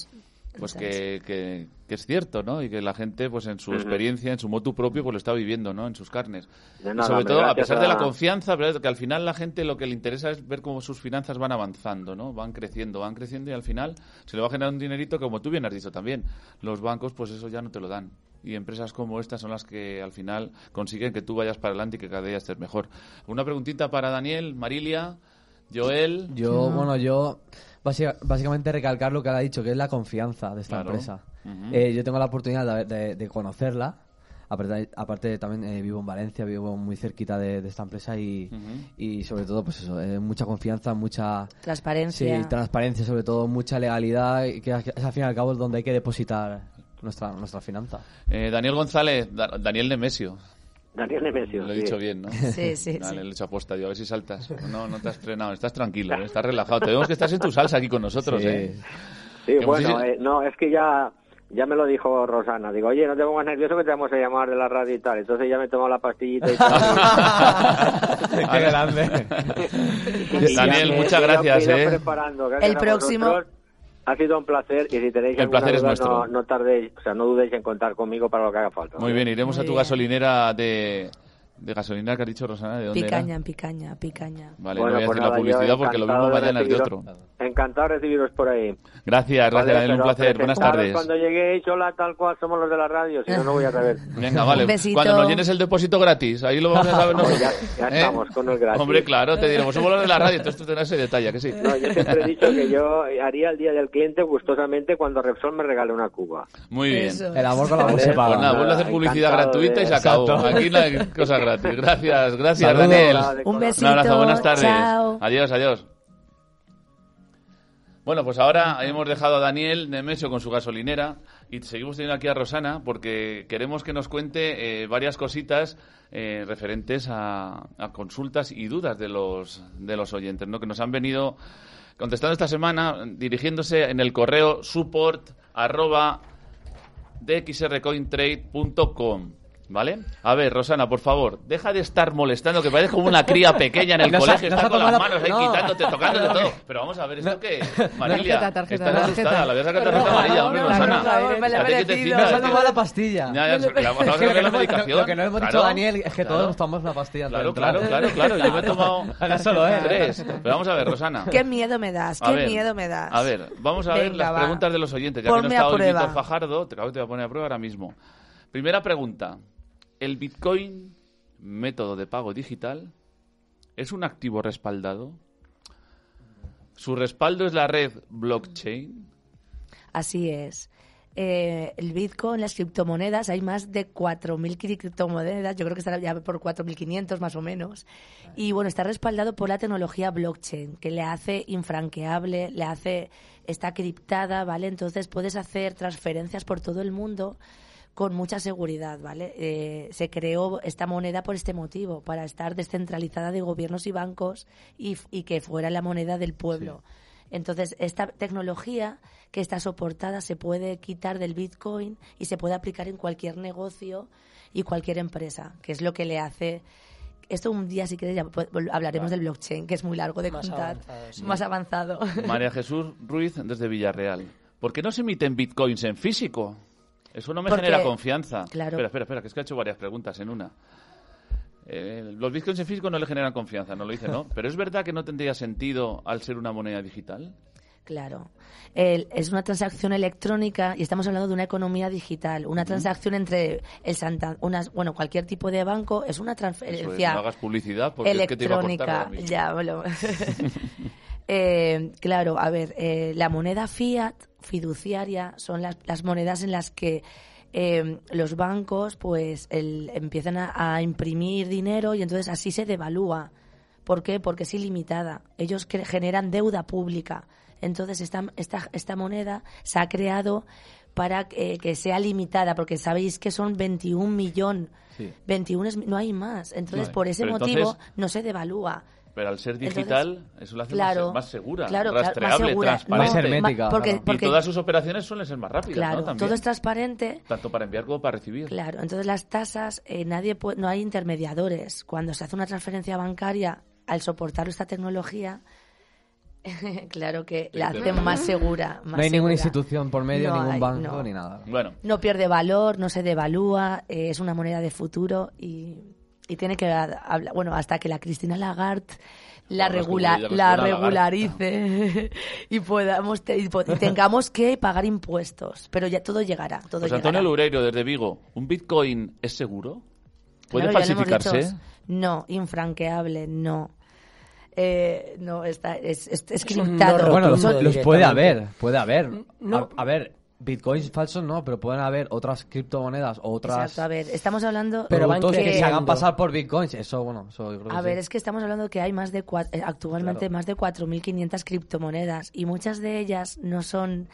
pues que, que, que es cierto, ¿no? Y que la gente, pues en su experiencia, en su motu propio, pues lo está viviendo, ¿no? En sus carnes. Y sobre todo, a pesar de la confianza, ¿verdad? que al final la gente lo que le interesa es ver cómo sus finanzas van avanzando, ¿no? Van creciendo, van creciendo y al final se le va a generar un dinerito, como tú bien has dicho también. Los bancos, pues eso ya no te lo dan. Y empresas como estas son las que al final consiguen que tú vayas para adelante y que cada día estés mejor. Una preguntita para Daniel, Marilia, Joel. Yo, bueno, yo básica- básicamente recalcar lo que ha dicho, que es la confianza de esta Claro. empresa. Eh, yo tengo la oportunidad de, de- de conocerla. Aparte, aparte también eh, vivo en Valencia, vivo muy cerquita de, de esta empresa y, sobre todo, pues eso, eh, mucha confianza, mucha Transparencia. sí, transparencia, sobre todo mucha legalidad, y que es al fin y al cabo es donde hay que depositar nuestra nuestra finanza. Eh, Daniel González, Da- Daniel Nemesio. Daniel Nemesio. Lo he sí. dicho bien, ¿no? Sí, sí, Vale, sí. le he hecho aposta yo, a ver si saltas. No, no te has frenado, estás tranquilo, ¿eh? estás relajado. Te vemos que estás en tu salsa aquí con nosotros, Sí. ¿eh? Sí, bueno, eh, no, es que ya ya me lo dijo Rosana. Digo, oye, no te pongas nervioso que te vamos a llamar de la radio y tal. Entonces ya me he tomado la pastillita y tal. Qué grande. Daniel, muchas gracias, ¿eh? preparando. Gracias El próximo- vosotros. Ha sido un placer y si tenéis El alguna placer es duda, nuestro. No, no tardéis, o sea, no dudéis en contar conmigo para lo que haga falta. Muy bien, iremos Muy a tu bien. gasolinera de, de gasolinera que has dicho, Rosana, ¿de dónde Picaña, era? en picaña, picaña. Vale, Bueno, no voy a pues decir nada, la publicidad porque lo mismo de mañana es de otro. Encantado de recibiros por ahí. Gracias, gracias, Vale, Daniel, un placer. Buenas tardes. Cuando lleguéis, hola, tal cual, somos los de la radio, si no, no voy a saber. Venga, vale. Un besito. Cuando nos llenes el depósito gratis, ahí lo vamos a saber Pues nosotros. ya, ya ¿Eh? estamos con el gratis. Hombre, claro, te diremos, somos los de la radio, entonces tú tendrás ese detalle, ¿a que sí. No, yo siempre he dicho que yo haría el día del cliente gustosamente cuando Repsol me regale una cuba. Muy bien. Eso. El amor con la voz se Pues paga. nada, vuelve a hacer publicidad gratuita y se acabó. Aquí no hay cosas gratis. Gracias, gracias, Saludos. Daniel. Un besito. Un abrazo, buenas tardes. Chao. Adiós, adiós. Bueno, pues ahora hemos dejado a Daniel Nemesio con su gasolinera y seguimos teniendo aquí a Rosana porque queremos que nos cuente eh, varias cositas eh, referentes a, a consultas y dudas de los, de los oyentes, ¿no? que nos han venido contestando esta semana dirigiéndose en el correo support arroba dxrcointrade.com. ¿Vale? A ver, Rosana, por favor, deja de estar molestando, que pareces como una cría pequeña en el No se ha- colegio, está con las la- manos ahí no. quitándote, tocándote todo. Pero vamos a ver, ¿esto qué? Marilia, Tarjeta, tarjeta, estás tarjeta. asustada, la voy a sacar tarjeta amarilla, hombre, Rosana. me la he merecido. quietecita, No se ha tomado la pastilla. Ya, ya, la- vamos a lo la que no hemos- medicación. Lo que no hemos dicho Daniel es que todos nos tomamos una pastilla. Claro, claro, claro, claro. Yo me he tomado él. tres. Pero vamos a ver, Rosana. Qué miedo me das, qué ver, miedo me das. A ver, vamos a ver las preguntas de los oyentes. Ya que no está a hoy Fajardo, te voy a poner a prueba ahora mismo. Primera pregunta. ¿El Bitcoin, método de pago digital, es un activo respaldado? ¿Su respaldo es la red blockchain? Así es. Eh, el Bitcoin, las criptomonedas, hay más de 4.000 criptomonedas, yo creo que estará ya por 4.500 más o menos. Y bueno, está respaldado por la tecnología blockchain, que le hace infranqueable, le hace, está criptada, ¿vale? Entonces puedes hacer transferencias por todo el mundo con mucha seguridad, ¿vale? Eh, se creó esta moneda por este motivo, para estar descentralizada de gobiernos y bancos y, f- y que fuera la moneda del pueblo. Entonces, esta tecnología que está soportada se puede quitar del Bitcoin y se puede aplicar en cualquier negocio y cualquier empresa, que es lo que le hace... Esto un día, si quieres, ya vol- hablaremos del blockchain, que es muy largo de Más contar, avanzado, sí. más avanzado. María Jesús Ruiz, desde Villarreal. ¿Por qué no se emiten Bitcoins en físico? Eso no me Porque- genera confianza. claro. Espera, espera, espera, que es que ha hecho varias preguntas en una. Eh, los bitcoins en físico no le generan confianza, no lo dice, ¿no? Pero es verdad que no tendría sentido al ser una moneda digital. Claro. El- es una transacción electrónica y estamos hablando de una economía digital. Una transacción entre el Santa, unas, bueno, cualquier tipo de banco es una Eso es, transferencia no hagas publicidad porque es que te iba a electrónica. Ya, bueno. Eh, claro, a ver, eh, la moneda fiat fiduciaria son las, las monedas en las que eh, los bancos pues el- empiezan a, a imprimir dinero y entonces así se devalúa. ¿Por qué? Porque es ilimitada. Ellos generan deuda pública. Entonces esta, esta, esta moneda se ha creado para que, que sea limitada, porque sabéis que son 21 millón. Sí. 21 es- no hay más. Entonces, No hay. por ese Pero motivo, entonces- no se devalúa. Pero al ser Entonces, digital, eso lo hace claro, más, más segura, claro, claro, más rastreable, segura. transparente. Más hermética, porque, claro. porque- y todas sus operaciones suelen ser más rápidas, claro, ¿no? También. todo es transparente. Tanto para enviar como para recibir. Claro, entonces las tasas, eh, nadie puede- no hay intermediadores. Cuando se hace una transferencia bancaria, al soportar esta tecnología, claro que la hacen más segura. Más No hay ninguna institución por medio, No ningún hay, banco no. ni nada. Bueno, No pierde valor, no se devalúa, eh, es una moneda de futuro y, y tiene que hablar, bueno, hasta que la Cristina Lagarde la, regula- la una regularice y podamos te- y tengamos que pagar impuestos, pero ya todo llegará, todo pues llegará. Antonio Loureiro, desde Vigo, ¿un Bitcoin es seguro? ¿Puede Claro, falsificarse? dicho. No, infranqueable, no. Eh, no, está, es, es, es Es un criptado. no Bueno, los, los puede haber, puede haber. No. A, a ver, bitcoins falsos no, pero pueden haber otras criptomonedas o otras Exacto, a ver, estamos hablando... Pero van que se hagan pasar por bitcoins. Eso, bueno, eso yo creo que A sí. ver, es que estamos hablando que hay más de cua- eh, actualmente Claro. más de 4.500 criptomonedas y muchas de ellas no son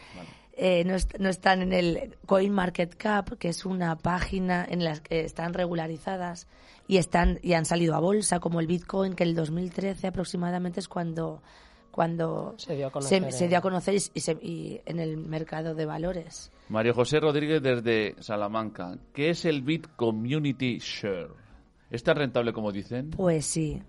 eh, no, est- no están en el CoinMarketCap, que es una página en la que están regularizadas y están y han salido a bolsa como el Bitcoin que el 2013 aproximadamente es cuando cuando Se dio a conocer, se eh. dio a conocer y, y se- y en el mercado de valores. Mario José Rodríguez desde Salamanca. ¿Qué es el Bit Community Share? ¿Es tan rentable como dicen? Pues sí.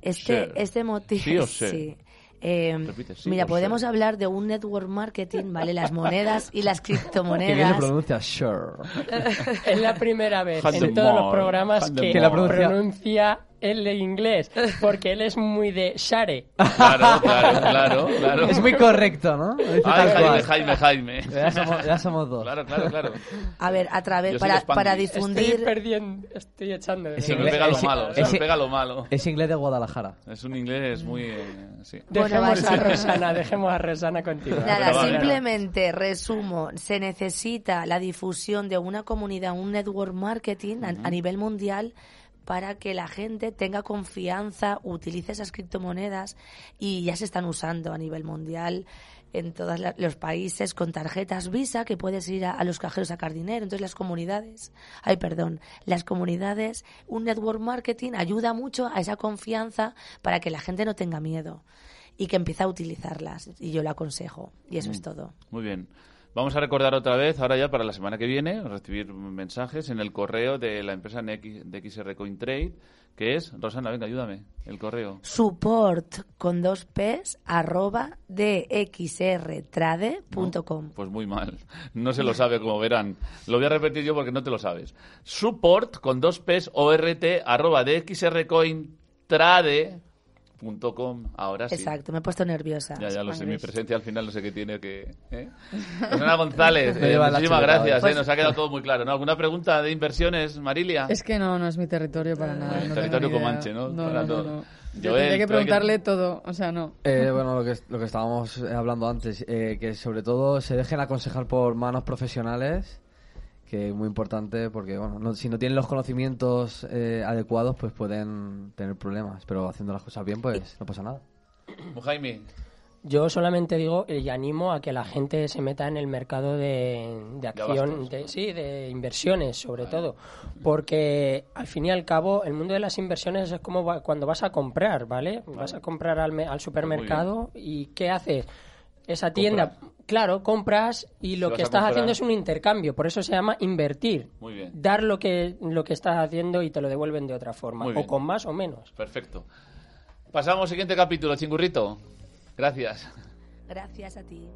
Este, Share. este motivo. ¿Sí o sí? sí. Eh, Repite, sí mira, o podemos hablar de un network marketing, ¿vale? Las monedas y las Qué bien lo criptomonedas. pronuncia, sure. Es la primera vez Hand en todos los programas hand que, Que la pronuncia el inglés, porque él es muy de share. Claro, claro, claro, claro. Es muy correcto, ¿no? Ay, Jaime. Jaime, Jaime. Ya somos, ya somos dos. Claro, claro, claro. A ver, a través, para, para Estoy Estoy difundir. perdiendo, estoy echando de Es Se me pega lo es- malo, se me pega lo malo. Es inglés de Guadalajara. Es un inglés muy... eh, sí. Dejemos Bueno, a. Rosana, dejemos a Rosana contigo. Nada, Pero vale. simplemente resumo, se necesita la difusión de una comunidad, un network marketing a, a nivel mundial para que la gente tenga confianza, utilice esas criptomonedas y ya se están usando a nivel mundial en todos los países con tarjetas Visa que puedes ir a, a los cajeros a sacar dinero. Entonces las comunidades, ay perdón, las comunidades, un network marketing ayuda mucho a esa confianza para que la gente no tenga miedo y que empiece a utilizarlas. Y yo lo aconsejo. Y eso es todo. Muy bien. Vamos a recordar otra vez, ahora ya para la semana que viene, recibir mensajes en el correo de la empresa de XR Cointrade, que es, Rosana, venga, ayúdame, el correo. Support con dos P's arroba dxrtrade.com. Pues muy mal. No se lo sabe, como verán. Lo voy a repetir yo porque no te lo sabes. Support con dos P's ORT arroba dxrcointrade.com. Ahora sí. Exacto, me he puesto nerviosa. Ya, ya lo sé, mi presencia al final no sé qué tiene que... ¿eh? Rosana González, eh, muchísimas gracias, eh, nos ha quedado todo muy claro. ¿no? ¿Alguna pregunta de inversiones, Marilia? Es que no, no es mi territorio para nada. el no territorio comanche, ¿no? No, Para no, todo. no, no. Joel, Yo tendría que preguntarle todo, o sea, no. Eh, bueno, lo que, lo que estábamos eh, hablando antes, eh, que sobre todo se dejen aconsejar por manos profesionales, que es muy importante porque, bueno, no- si no tienen los conocimientos eh, adecuados, pues pueden tener problemas, pero haciendo las cosas bien, pues no pasa nada. Jaime, Yo solamente digo y animo a que la gente se meta en el mercado de, de acción, de, sí, de inversiones sobre todo, porque al fin y al cabo el mundo de las inversiones es como va- cuando vas a comprar, ¿vale? Vas a comprar al, me- al supermercado y ¿qué haces? Esa tienda, claro, compras y lo que estás comprar- haciendo es un intercambio, por eso se llama invertir. Muy bien. Dar lo que, lo que estás haciendo y te lo devuelven de otra forma, o con más o menos. perfecto. Pasamos al siguiente capítulo, chingurrito. Gracias. Gracias a ti.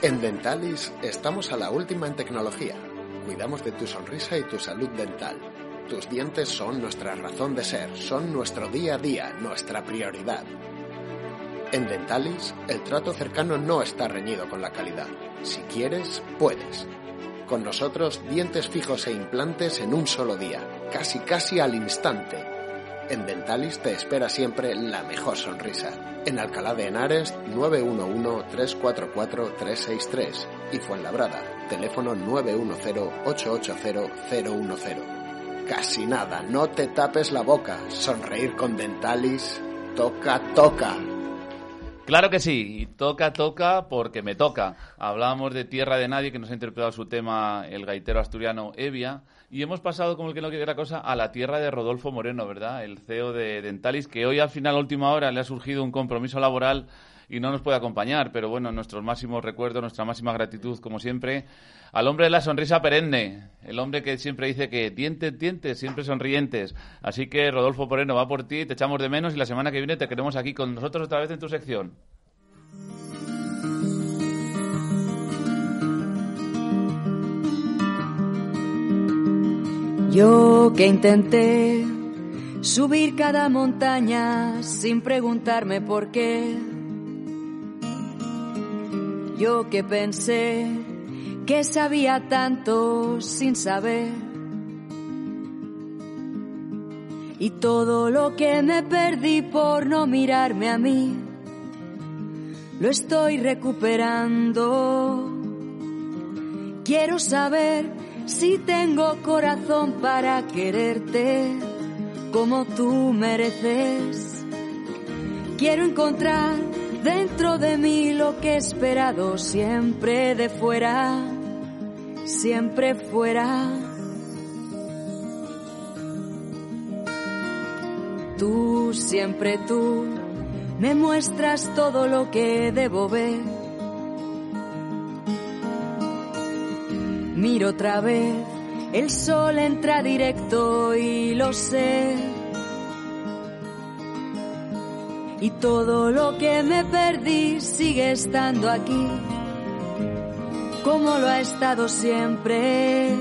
En Dentalis estamos a la última en tecnología. Cuidamos de tu sonrisa y tu salud dental. Tus dientes son nuestra razón de ser, son nuestro día a día, nuestra prioridad. En Dentalis, el trato cercano no está reñido con la calidad. Si quieres, puedes. Con nosotros, dientes fijos e implantes en un solo día, casi casi al instante. En Dentalis te espera siempre la mejor sonrisa. En Alcalá de Henares, 911-344-363 y Fuenlabrada, teléfono 910-880-010. Casi nada, no te tapes la boca. Sonreír con Dentalis, toca, toca. Claro que sí, y toca, toca porque me toca. Hablábamos de Tierra de Nadie, que nos ha interpretado su tema el gaitero asturiano Evia, y hemos pasado, como el que no quiere la cosa, a la tierra de Rodolfo Moreno, ¿verdad? El CEO de Dentalis, que hoy al final, a última hora, le ha surgido un compromiso laboral y no nos puede acompañar, pero bueno, nuestros máximos recuerdos, nuestra máxima gratitud, como siempre, al hombre de la sonrisa perenne, el hombre que siempre dice que dientes, dientes, siempre sonrientes. Así que, Rodolfo Moreno, va por ti, te echamos de menos y la semana que viene te queremos aquí con nosotros otra vez en tu sección. Yo que intenté subir cada montaña sin preguntarme por qué. Yo que pensé que sabía tanto sin saber. Y todo lo que me perdí por no mirarme a mí, lo estoy recuperando. Quiero saber si tengo corazón para quererte como tú mereces. Quiero encontrar dentro de mí lo que he esperado siempre de fuera, siempre fuera. Tú, siempre tú, me muestras todo lo que debo ver. Miro otra vez, el sol entra directo y lo sé. Y todo lo que me perdí sigue estando aquí, como lo ha estado siempre.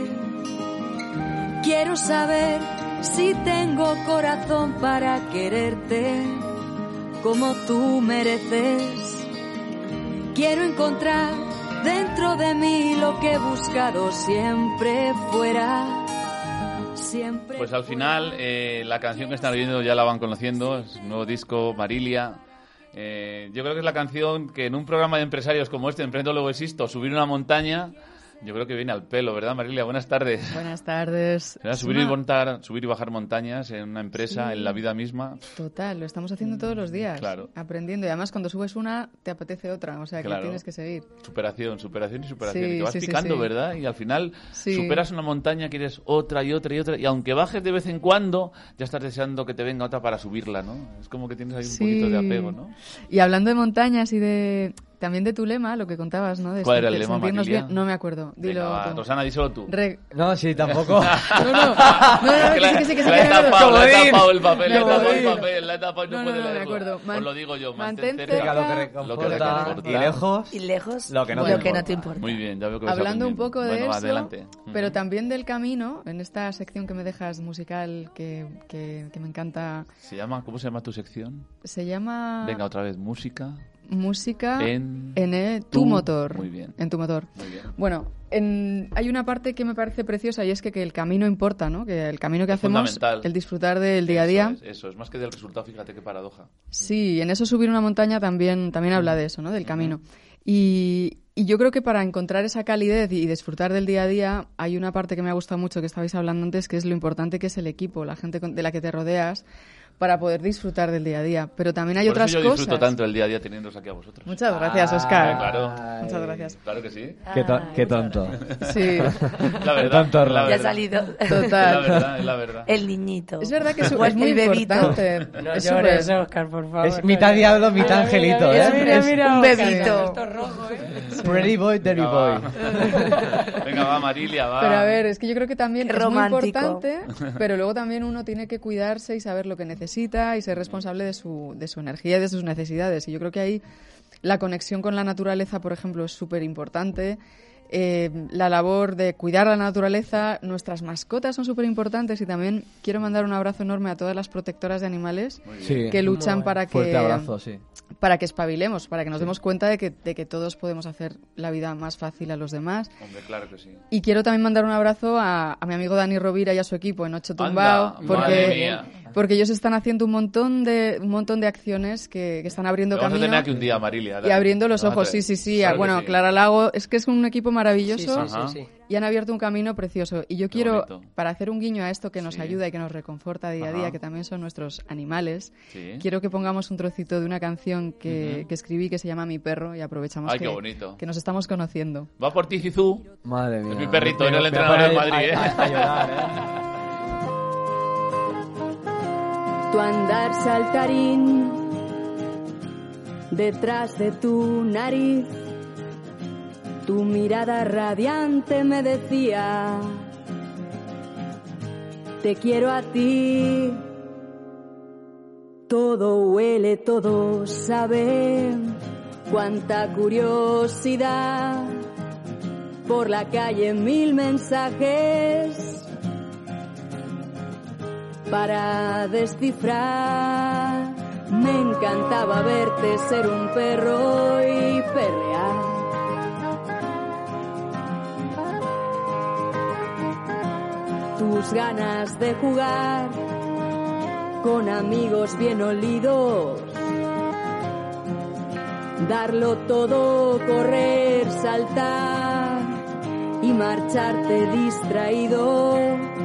Quiero saber si tengo corazón para quererte como tú mereces. Quiero encontrar dentro de mí lo que he buscado siempre fuera. Siempre Pues al final, eh, la canción que están oyendo ya la van conociendo, es un nuevo disco, Marilia. Eh, yo creo que es la canción que en un programa de empresarios como este, Emprendo Luego Existo, subir una montaña, yo creo que viene al pelo, ¿verdad, Marilia? Buenas tardes. Buenas tardes. Subir, y montar, subir y bajar montañas en una empresa, Sí. en la vida misma. Total, lo estamos haciendo todos los días. Claro. Aprendiendo. Y además, cuando subes una, te apetece otra. O sea, que Claro. tienes que seguir. Superación, superación y superación. Sí, y te vas sí, picando. ¿verdad? Y al final superas una montaña, quieres otra y otra y otra. Y aunque bajes de vez en cuando, ya estás deseando que te venga otra para subirla, ¿no? Es como que tienes ahí un poquito de apego, ¿no? Y hablando de montañas y de. También de tu lema, lo que contabas, ¿no? De ¿Cuál era el de lema, bien. No me acuerdo. Dilo va. Rosana, díselo tú. Re- No, sí, tampoco. No, no, no, no, Que que sí, que sí, que sí, la he tapado, la he tapado el papel, la he No, tapado el papel, la he tapado y no, No, no, puede no, me acuerdo. Man- Os lo digo yo, mantén cerca lo que reconforta y lejos. Y lejos Lo que no te que no importa. te importa. Muy bien, ya veo que Hablando un poco de bueno, eso, adelante. pero también del camino, en esta sección que me dejas musical que, que, que me encanta, ¿Se llama, ¿Cómo se llama tu sección? se llama Venga, otra vez, música. Música En eh, tu, tu- motor. Muy bien. En tu motor. Muy bien. Bueno, en- hay una parte que me parece preciosa y es que, que el camino importa, ¿no? Que el camino que Es hacemos, el disfrutar del día a Eso día. es, eso es, más que del resultado, fíjate qué paradoja. Sí, en eso subir una montaña también, también habla de eso, ¿no? Del camino. Y, y yo creo que para encontrar esa calidez y disfrutar del día a día, hay una parte que me ha gustado mucho que estabais hablando antes, que es lo importante que es el equipo, la gente de la que te rodeas, para poder disfrutar del día a día. Pero también hay Por otras eso yo cosas. disfruto tanto el día a día teniéndoos aquí a vosotros. Muchas gracias, Oscar. Ah, claro. Muchas gracias. Claro que sí. Qué, to- qué tonto. Sí. La verdad. tonto, la Ya ha verdad. salido Es la Total. verdad, es la verdad. el niñito. Es verdad que es, es muy bebito. importante. No es llores, Oscar, por favor. Es mitad diablo, mitad angelito, mira, ¿eh? Mira, Es mira, un bebito. Rojo, ¿eh? Pretty boy, dirty Venga, boy. va. Venga, va, Marilia, va. Pero a ver, es que yo creo que también Qué es muy romántico. importante, pero luego también uno tiene que cuidarse y saber lo que necesita y ser responsable de su, de su energía y de sus necesidades. Y yo creo que ahí La conexión con la naturaleza, por ejemplo, es súper importante. Eh, la labor de cuidar la naturaleza, nuestras mascotas son súper importantes y también quiero mandar un abrazo enorme a todas las protectoras de animales Sí. que luchan para que abrazo, sí. para que espabilemos, para que nos demos cuenta de que, de que todos podemos hacer la vida más fácil a los demás. Hombre, claro que sí. Y quiero también mandar un abrazo a, a mi amigo Dani Rovira y a su equipo en Ocho Tumbao, Anda, madre porque, mía. Porque ellos están haciendo un montón de, un montón de acciones que, que están abriendo Vamos a camino tener aquí un día, Marilia. y abriendo los Vamos a ojos. Sí, sí, sí. Claro bueno, sí. Clara Lago, es que es un equipo maravilloso Sí, sí, sí, sí. y han abierto un camino precioso. Y yo Qué quiero, bonito. para hacer un guiño a esto que nos Sí. ayuda y que nos reconforta día a Ajá. día, que también son nuestros animales, Sí. quiero que pongamos un trocito de una canción que, Ujú. que escribí que se llama Mi perro y aprovechamos Ay, que, bonito. que nos estamos conociendo. Va por ti, Zizú. Madre mía. Es mi perrito, era el entrenador del a- Madrid, ¿eh? tu andar saltarín detrás de tu nariz. Tu mirada radiante me decía, te quiero a ti. Todo huele, todo sabe, cuánta curiosidad. Por la calle mil mensajes para descifrar. Me encantaba verte ser un perro y perrear. Tus ganas de jugar con amigos bien olidos. Darlo todo, correr, saltar y marcharte distraído.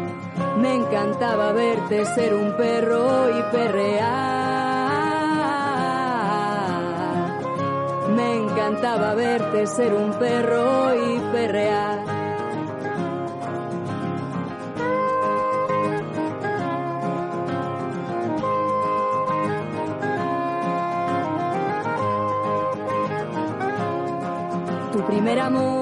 Me encantaba verte ser un perro y perrear. Me encantaba verte ser un perro y perrear. Tu primer amor.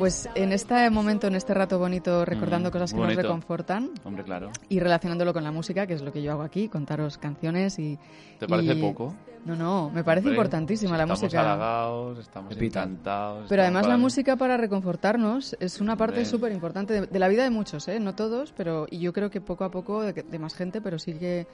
Pues en este momento, en este rato bonito, recordando Mm, cosas que bonito. nos reconfortan Hombre, claro. y relacionándolo con la música, que es lo que yo hago aquí, contaros canciones y... ¿Te parece y- poco? No, no, me parece Hombre, importantísima si la estamos música. halagados, estamos encantados. Pero además la música para reconfortarnos es una parte súper importante de, de la vida de muchos, ¿eh? No todos, pero y yo creo que poco a poco de, de más gente, pero sí que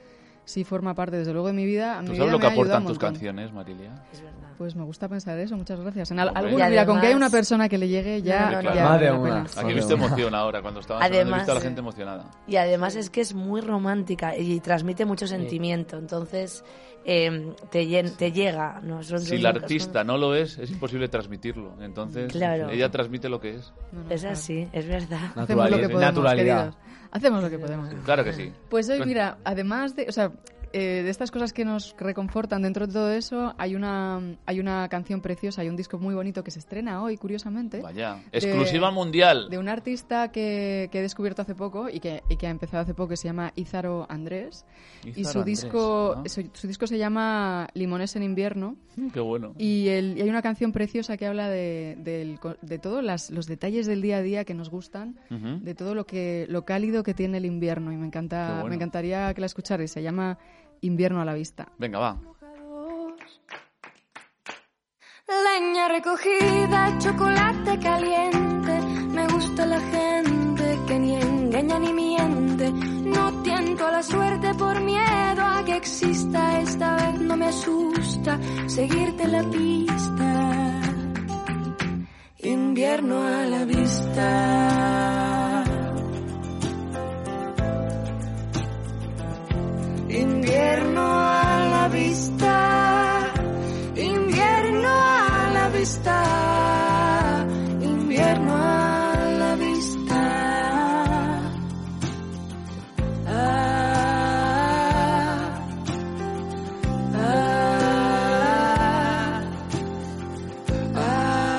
sí forma parte desde luego de mi vida. A mi ¿Tú vida sabes lo me que aportan tus canciones, Marilia? Es verdad. Pues me gusta pensar eso, muchas gracias. En al- Hombre. mira, con que haya además- una persona que le llegue ya, No, no, no. ya la una. Aquí he Joder, visto una. emoción ahora cuando he Además, visto a la gente emocionada. Y además es que es muy romántica y transmite mucho sentimiento. Entonces eh, te, te llega. ¿no? Son- Si son- artista no lo es, es imposible transmitirlo. Entonces, Claro. ella transmite lo que es. No, no, Es así, es verdad. Hacemos lo que Naturalidad. podemos, Naturalidad. Hacemos lo que podemos. Claro que sí. Pues hoy, mira, además de, o sea, eh, de estas cosas que nos reconfortan dentro de todo eso, hay una, hay una canción preciosa, hay un disco muy bonito que se estrena hoy, curiosamente, Vaya. Exclusiva mundial. de un artista que, que he descubierto hace poco y que, y que ha empezado hace poco, que se llama Ízaro Andrés. y su Andrés, disco, ¿no? su, su disco se llama Limones en invierno. Qué bueno. Y, el- y hay una canción preciosa que habla de, co- de todos los detalles del día a día que nos gustan, de todo lo que lo cálido que tiene el invierno. Y me encanta, bueno. me encantaría que la escucharais. Se llama Invierno a la vista. Venga, va. Leña recogida, chocolate caliente. Me gusta la gente que ni engaña ni miente. No tiento a la suerte por miedo a que exista. Esta vez no me asusta seguirte la pista. Invierno a la vista. Invierno a la vista. Invierno a la vista. Invierno a la vista. Ah, ah, ah.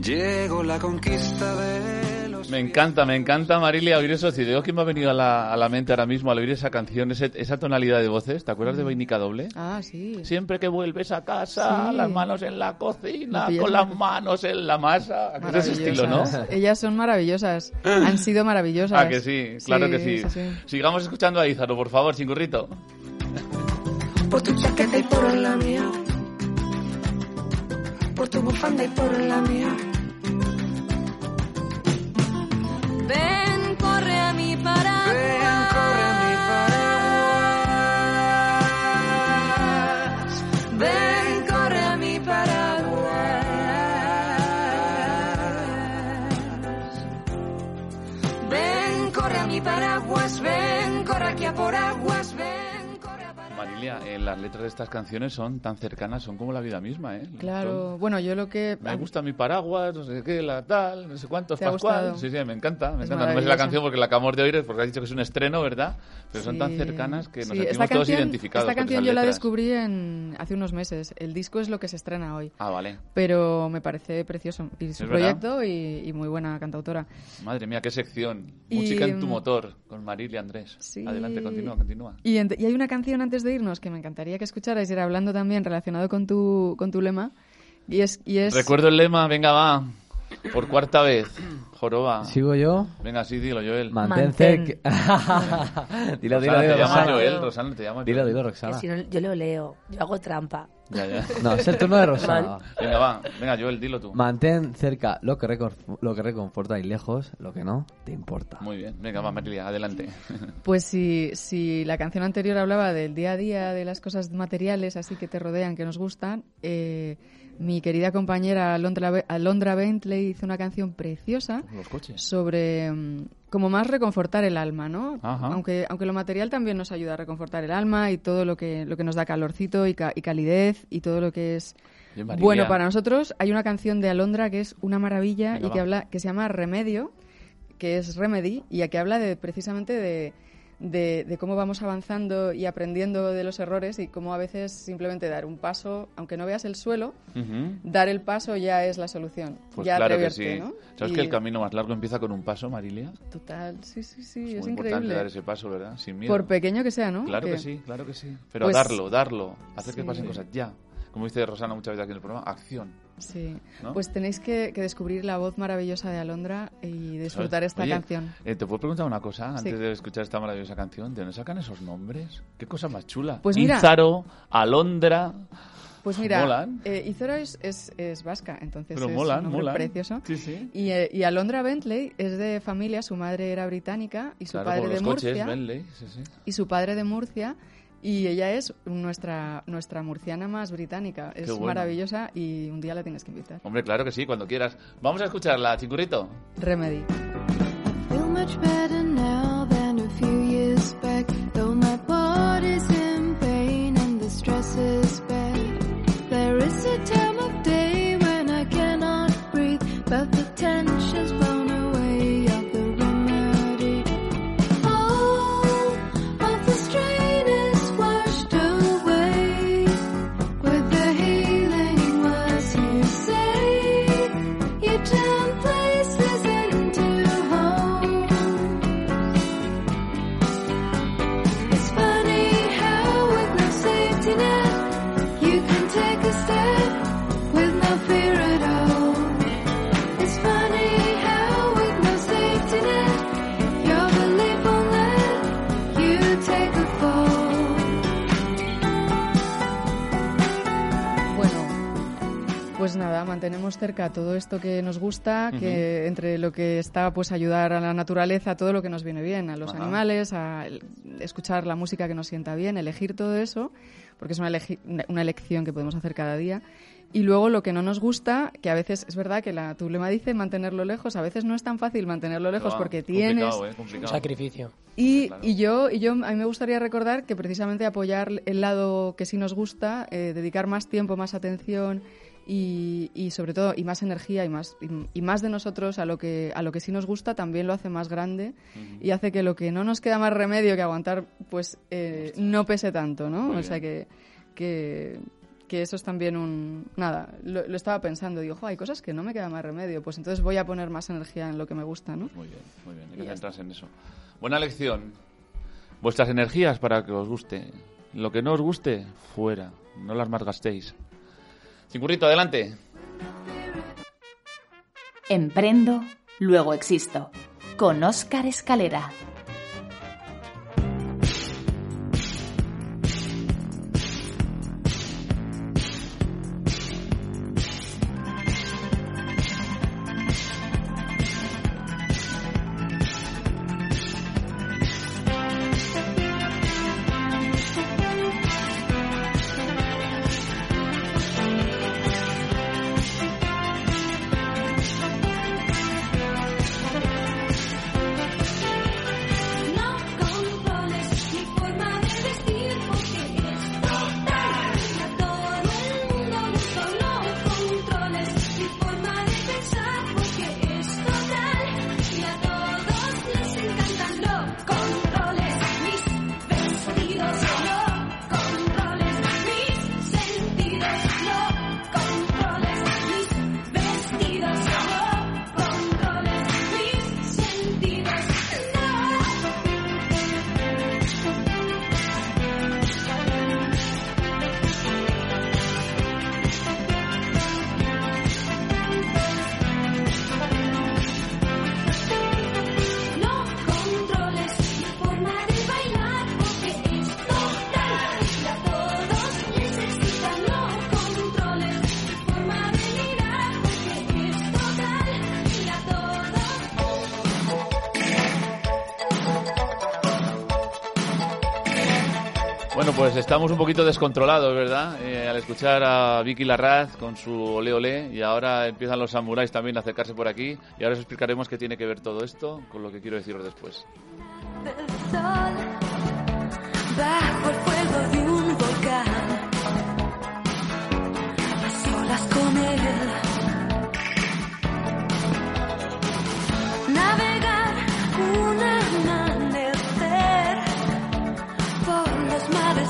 Llegó la conquista de Me encanta, me encanta, Marilia, oír eso. Digo que me ha venido a la, a la mente ahora mismo al oír esa canción, ese- esa tonalidad de voces. ¿Te acuerdas de Vainica Doble? Ah, sí. Siempre que vuelves a casa, Sí. las manos en la cocina, con las manos en la masa. ¿A que es ese estilo, no? Ellas son maravillosas. Han sido maravillosas. Ah, que sí, claro que sí. Sigamos escuchando a Izaro, por favor, sin currito. Por tu chaqueta y por la mía. Por tu bufanda y por la mía. Ven, corre a mi paraguas. Ven, corre a mi paraguas. Ven, corre a mi paraguas. Ven, corre aquí a por aguas. Ven, corre a paraguas. Marilia, eh, las letras de estas canciones son tan cercanas, son como la vida misma, ¿eh? Claro, Son- bueno, yo lo que... Me gusta mi paraguas, no sé qué, la tal, no sé cuántos, ¿Te ha Pascual. Sí, sí, me encanta, me Es encanta. No me sé la canción porque la acabamos de oír, es porque has dicho que es un estreno, ¿verdad? Pero son tan Sí. cercanas que nos Sí, sentimos esta todos canción, identificados Esta con canción esas yo la descubrí en, hace unos meses. El disco es lo que se estrena hoy. Ah, vale. Pero me parece precioso. Y su proyecto y, y muy buena cantautora. Madre mía, qué sección. Y, Música en tu mm, motor, con Marilia Andrés. Sí. Adelante, continúa, continúa. Y, y hay una canción antes de irnos que me encantaría que escucharais, era hablando también relacionado con tu, con tu lema. Y es, y es Recuerdo el lema, venga, va. Por cuarta vez. Joroba. ¿Sigo yo? Venga, sí, dilo, Joel. Mantén Mantén. cerca. dilo, dilo, Rosana, dilo, te llama. Joel, Rosana, te llama Dilo, Joel. dilo, Roxana. si no, yo lo leo, yo hago trampa. Ya, ya. No, es el turno de Rosana. Venga, va. Venga, Joel, dilo tú. Mantén cerca lo que, recor- lo que reconforta y lejos lo que no te importa. Muy bien. Venga, va, Marilia, adelante. Pues si, si la canción anterior hablaba del día a día, de las cosas materiales así que te rodean, que nos gustan, eh, mi querida compañera Alondra, Be- Alondra Bentley hizo una canción preciosa Los coches. sobre mm, como más reconfortar el alma, ¿no? Ajá. Aunque, aunque lo material también nos ayuda a reconfortar el alma y todo lo que, lo que nos da calorcito y, ca- y calidez y todo lo que es bueno para nosotros. Hay una canción de Alondra que es una maravilla Venga, y que va. habla que se llama Remedio, que es Remedy y que habla de precisamente de, de, de cómo vamos avanzando y aprendiendo de los errores y cómo a veces simplemente dar un paso, aunque no veas el suelo, dar el paso ya es la solución. Pues ya claro que sí. ¿no? ¿Sabes Y- que el camino más largo empieza con un paso, Marilia? Total, sí, sí, sí, Es es, muy importante increíble. dar ese paso, ¿verdad? Sin miedo. Por pequeño que sea, ¿no? Claro que, Que- sí, claro que sí. Pero Pues- darlo, darlo. Hacer que Sí. pasen cosas ya. Como dice Rosana muchas veces aquí en el programa, acción. Sí, ¿No? pues tenéis que, que descubrir la voz maravillosa de Alondra y disfrutar ¿Sabes? esta Oye, canción. eh, ¿Te puedo preguntar una cosa antes Sí. de escuchar esta maravillosa canción? ¿De dónde sacan esos nombres? ¿Qué cosa más chula? Pues mira- Ízaro, Alondra... Pues mira, eh, Izora es, es, es vasca, entonces Pero es molan, un molan. precioso. Sí, sí. Y, eh, y Alondra Bentley es de familia, su madre era británica y su Claro, padre de Murcia. coches, Bentley. Sí, sí. Y su padre de Murcia y ella es nuestra, nuestra murciana más británica. Es bueno. maravillosa y un día la tienes que invitar. Hombre, claro que sí, cuando quieras. Vamos a escucharla, chicurrito. Remedy. feel pues nada, mantenemos cerca todo esto que nos gusta, que entre lo que está, pues ayudar a la naturaleza, todo lo que nos viene bien, a los Ajá. animales, a el- escuchar la música que nos sienta bien, elegir todo eso, porque es una, una elección que podemos hacer cada día. Y luego lo que no nos gusta, que a veces es verdad que la, tu lema dice mantenerlo lejos, a veces no es tan fácil mantenerlo lejos Ah, porque tienes eh, Un sacrificio. y, Claro. y yo, y yo, a mí me gustaría recordar que precisamente apoyar el lado que sí nos gusta, eh, dedicar más tiempo, más atención y, y sobre todo y más energía y más y, y más de nosotros a lo que a lo que sí nos gusta también lo hace más grande y hace que lo que no nos queda más remedio que aguantar pues eh, no pese tanto, ¿no? Muy o sea que que que eso es también un... Nada, lo, lo estaba pensando, digo, "Jo, hay cosas que no me queda más remedio, pues entonces voy a poner más energía en lo que me gusta, ¿no? Muy bien, muy bien. Hay que centrarse en eso. Buena lección. Vuestras energías para que os guste. Lo que no os guste, fuera. No las malgastéis. Chingurrito, adelante. Emprendo, luego existo. Con Óscar Escalera. Estamos un poquito descontrolados, ¿verdad? Eh, al escuchar a Vicky Larraz con su ole ole y ahora empiezan los samuráis también a acercarse por aquí y ahora os explicaremos qué tiene que ver todo esto con lo que quiero deciros después. a solas con navegar un amanecer por los mares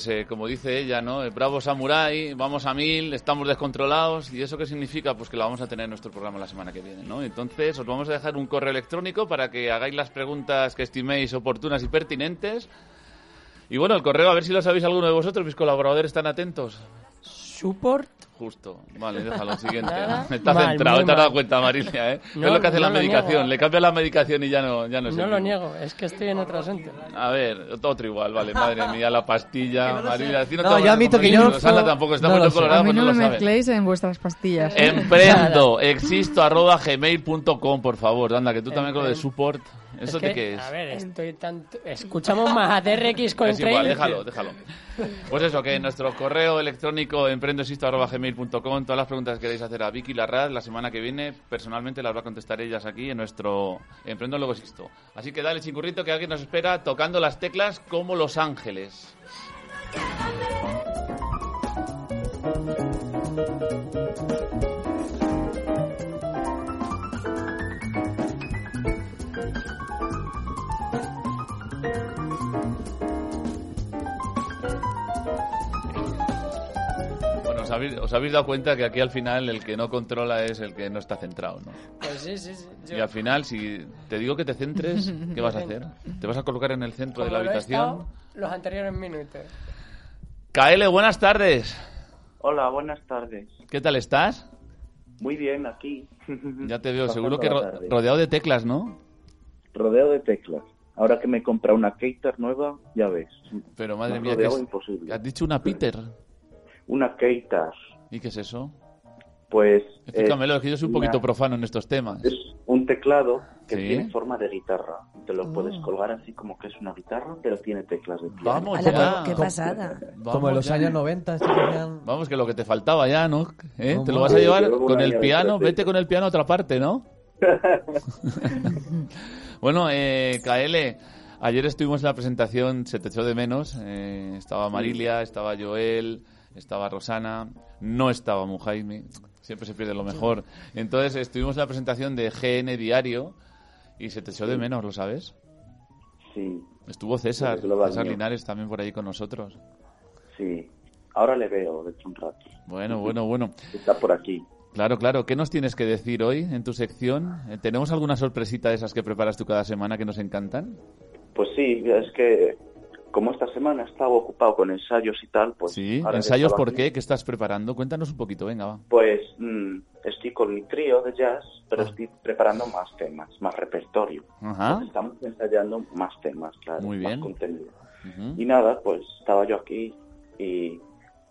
pues eh, como dice ella, ¿no? Bravo Samurai, vamos a mil, estamos descontrolados. ¿Y eso qué significa? Pues que lo vamos a tener en nuestro programa la semana que viene, ¿no? Entonces os vamos a dejar un correo electrónico para que hagáis las preguntas que estiméis oportunas y pertinentes. Y bueno, el correo, a ver si lo sabéis alguno de vosotros, mis colaboradores están atentos. Support. Justo. Vale, déjalo, siguiente. Nada. Está Mal, centrado, te has dado cuenta, Marilia, ¿eh? No, es lo que hace no la medicación. niego. Le cambia la medicación y ya no, ya no es No lo niego, es que estoy en otro asunto. A ver, otro igual, vale, madre mía, la pastilla, Marilia. si No, te yo admito que yo libros, Ana no- tampoco está no muy colorada, pues no no me lo mezcléis en vuestras pastillas. Emprendo, existo, arroba gmail.com, por favor. Anda, que tú también con lo de support. ¿Eso es de que, qué es? A ver, estoy tanto... Escuchamos más a DRX con Es igual, déjalo, déjalo. Pues eso, que en nuestro correo electrónico emprendoexisto.gmail.com todas las preguntas que queréis hacer a Vicky Larraz la semana que viene, personalmente las va a contestar ellas aquí en nuestro Emprendo Luego Existo. Así que dale, chingurrito, que alguien nos espera tocando las teclas como Los Ángeles. Os habéis, os habéis dado cuenta que aquí al final el que no controla es el que no está centrado, ¿no? Pues sí, sí, sí. Yo- Y al final, si te digo que te centres, ¿qué vas a hacer? ¿Te vas a colocar en el centro de la Como lo he habitación? estado los anteriores minutos. KL, buenas tardes. Hola, buenas tardes. ¿Qué tal estás? Muy bien, aquí. Ya te veo, seguro que la ro- tarde. rodeado de teclas, ¿no? Rodeo de teclas. Ahora que me he comprado una Keitar nueva, ya ves. Pero madre Más mía, que rodeado es- imposible. has dicho una Peter. Una Keitar. ¿Y qué es eso? Pues Explícamelo, es que yo soy un una- poquito profano en estos temas. es un teclado que Sí. tiene forma de guitarra. Te lo puedes Oh. colgar así como que es una guitarra, pero tiene teclas de piano. Vamos ya. qué pasada. Vamos Como en los ya. años 90, estos que hacían- Vamos, que lo que te faltaba ya, ¿no? ¿Eh? Te lo vas a llevar con el piano, vete con el piano a otra parte, ¿no? bueno, eh, KL, ayer estuvimos en la presentación, se te echó de menos. eh, estaba Marilia, estaba Joel, estaba Rosana, no estaba Mujaime, siempre se pierde lo mejor. Entonces estuvimos en la presentación de GN Diario y se te echó de menos, ¿lo sabes? Sí, Estuvo César, César. Linares también por ahí con nosotros. sí. Ahora le veo de un rato. Bueno, bueno, bueno. Está por aquí. Claro, claro. ¿Qué nos tienes que decir hoy en tu sección? Eh, ¿Tenemos alguna sorpresita de esas que preparas tú cada semana que nos encantan? Pues sí, es que como esta semana estaba ocupado con ensayos y tal, pues... Sí. ¿Ensayos por qué? ¿Qué estás preparando? Cuéntanos un poquito, venga, va. Pues mm, estoy con mi trío de jazz, pero Ah. estoy preparando más temas, más repertorio. Ajá. Estamos ensayando más temas, claro, Muy bien. más contenido. Y nada, pues estaba yo aquí y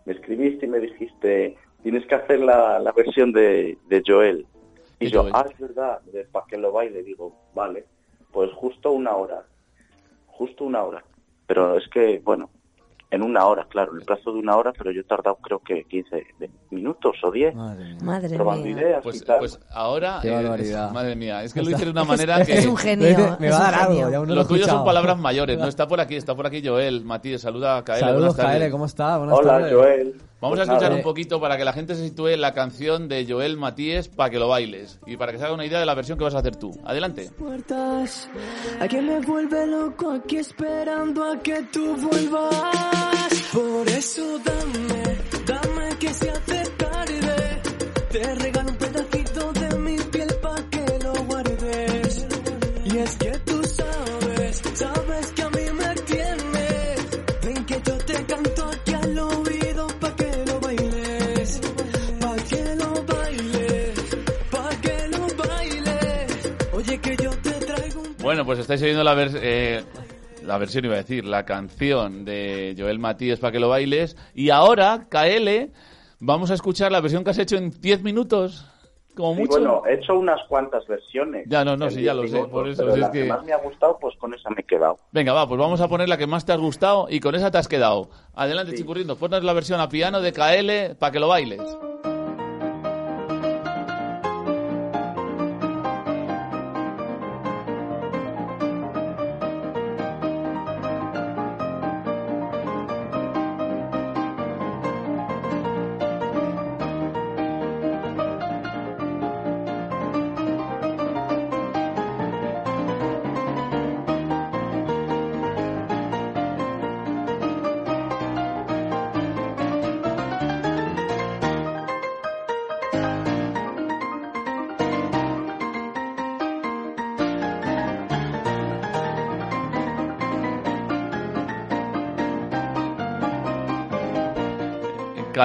me escribiste y me dijiste, tienes que hacer la, la versión de, de Joel. Y ¿Qué yo, Joel? ah, es verdad, para que lo baile, digo, vale, pues justo una hora, justo una hora. Pero es que, bueno, en una hora, claro, en el plazo de una hora, pero yo he tardado creo que 15 de- minutos o 10 Madre mía. Madre probando mía. ideas Pues, y tal. pues ahora... Qué eh, es- madre mía, es que lo hice de una manera que... Es un genio. Me va a dar algo, ya Lo tuyo son palabras mayores, ¿no? Está por aquí, está por aquí Joel, Matías, saluda a KL. Saludos. KL, ¿cómo está? Buenas Hola, tardes. Joel. Vamos Pues a escuchar un poquito para que la gente se sitúe la canción de Joel Matías para que lo bailes y para que se haga una idea de la versión que vas a hacer tú. Adelante. puertas. A que me vuelve loco aquí esperando a que tú vuelvas. Por eso dame, dame que se hace tarde. Te Bueno, pues estáis oyendo la, vers- eh, la versión, iba a decir, la canción de Joel Matías para que lo bailes. Y ahora, KL, vamos a escuchar la versión que has hecho en 10 minutos, como Sí, mucho. bueno, he hecho unas cuantas versiones. Ya, no, no, sí, ya 10 lo sé, minutos, por eso, pero si es la que... que- más me ha gustado, pues con esa me he quedado. Venga, va, pues vamos a poner la que más te has gustado y con esa te has quedado. Adelante, Sí. chicurriendo, ponnos la versión a piano de KL para que lo bailes.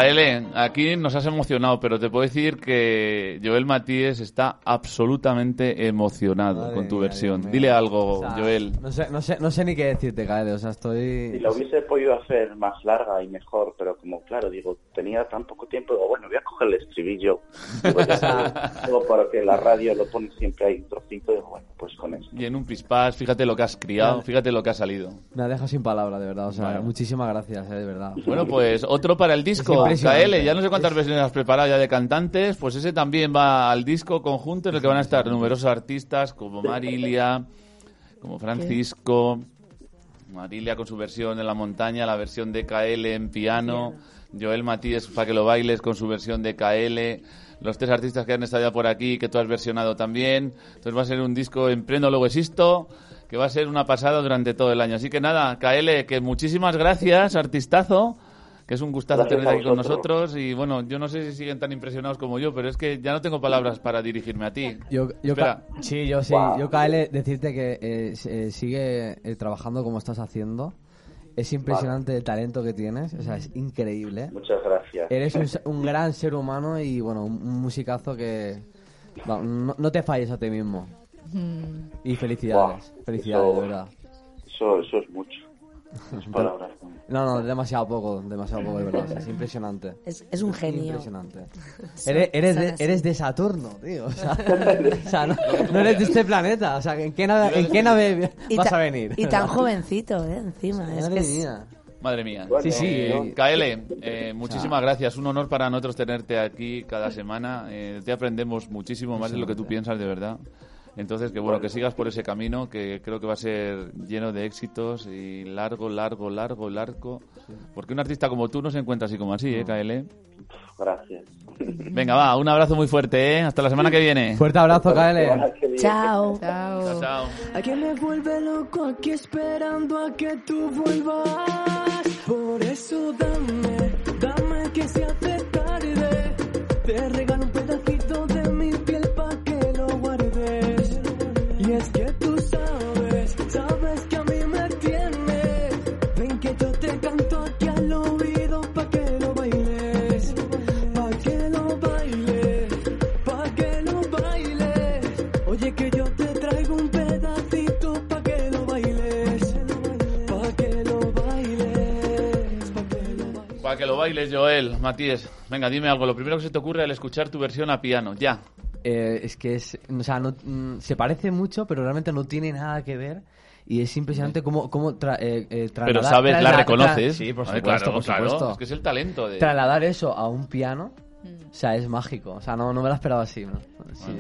KL, aquí nos has emocionado, pero te puedo decir que Joel Matías está absolutamente emocionado Madre con tu mía, versión. Dios. Dile algo, O sea, Joel. No sé, no, sé, no sé ni qué decirte, KL. O sea, estoy... Si la hubiese podido hacer más larga y mejor, pero como, claro, digo, tenía tan poco tiempo, digo, bueno, voy a coger el estribillo. Digo, ya sabes, digo, porque la radio lo pone siempre ahí un trocito, digo, bueno, pues con eso. Y en un pispás, fíjate lo que has criado, Vale. fíjate lo que ha salido. Me ha dejado sin palabras, de verdad. O sea, Bueno. muchísimas gracias, eh, de verdad. Bueno, pues otro para el disco. KL. Ya no sé cuántas versiones has preparado ya de cantantes, pues ese también va al disco conjunto en el que van a estar numerosos artistas como Marilia, como Francisco, Marilia con su versión en la montaña, la versión de KL en piano, Joel Matías para que lo bailes con su versión de KL, los tres artistas que han estado ya por aquí que tú has versionado también. Entonces va a ser un disco en pleno luego existo que va a ser una pasada durante todo el año. Así que nada, KL, que muchísimas gracias, artistazo. que es un gustazo a aquí con nosotros y bueno, yo no sé si siguen tan impresionados como yo, pero es que ya no tengo palabras para dirigirme a ti. Yo, yo sí, yo sí. Yo, KL, decirte que eh, eh, sigue eh, trabajando como estás haciendo. Es impresionante el talento que tienes, o sea, es increíble. Muchas gracias. Eres un, gran ser humano y, bueno, un, un musicazo que... no, no te falles a ti mismo. Y felicidades, felicidades, eso- de verdad. Eso, eso es mucho. Palabras. No, no, demasiado poco, demasiado poco, de verdad. Es impresionante. Es, es un genio. Impresionante. Eres, eres, de, eres de Saturno, tío. O sea, o sea, no, no eres de este planeta. O sea, ¿en qué nave, en qué nave vas a venir? Y tan jovencito, ¿eh? Encima. es Madre que es-. Madre mía. Sí, sí. Eh, KL, eh, muchísimas gracias. Un honor para nosotros tenerte aquí cada semana. Eh, te aprendemos muchísimo más de lo que tú piensas, de verdad. Entonces, que bueno, que sigas por ese camino que creo que va a ser lleno de éxitos y largo, largo, largo, largo. Porque un artista como tú no se encuentra así como así, ¿eh, KL? Gracias. Venga, va, un abrazo muy fuerte, ¿eh? Hasta la semana que viene. Fuerte abrazo, KL. Chao. Chao, chao. A quien me vuelve loco aquí esperando a que tú vuelvas. Por eso dame, dame que se hace tarde. Te regalo que lo bailes, Joel, Matías. Venga, dime algo. Lo primero que se te ocurre al escuchar tu versión a piano, ya. Eh, es que es, o sea, no, mm, se parece mucho, pero realmente no tiene nada que ver. Y es impresionante cómo, cómo tra- eh, eh, Pero trasladar- sabes, la reconoces. Sí, por supuesto, claro, por claro. supuesto. Es que es el talento de... Trasladar eso a un piano, o sea, es mágico. O sea, no, no me lo esperaba así, ¿no? Sí.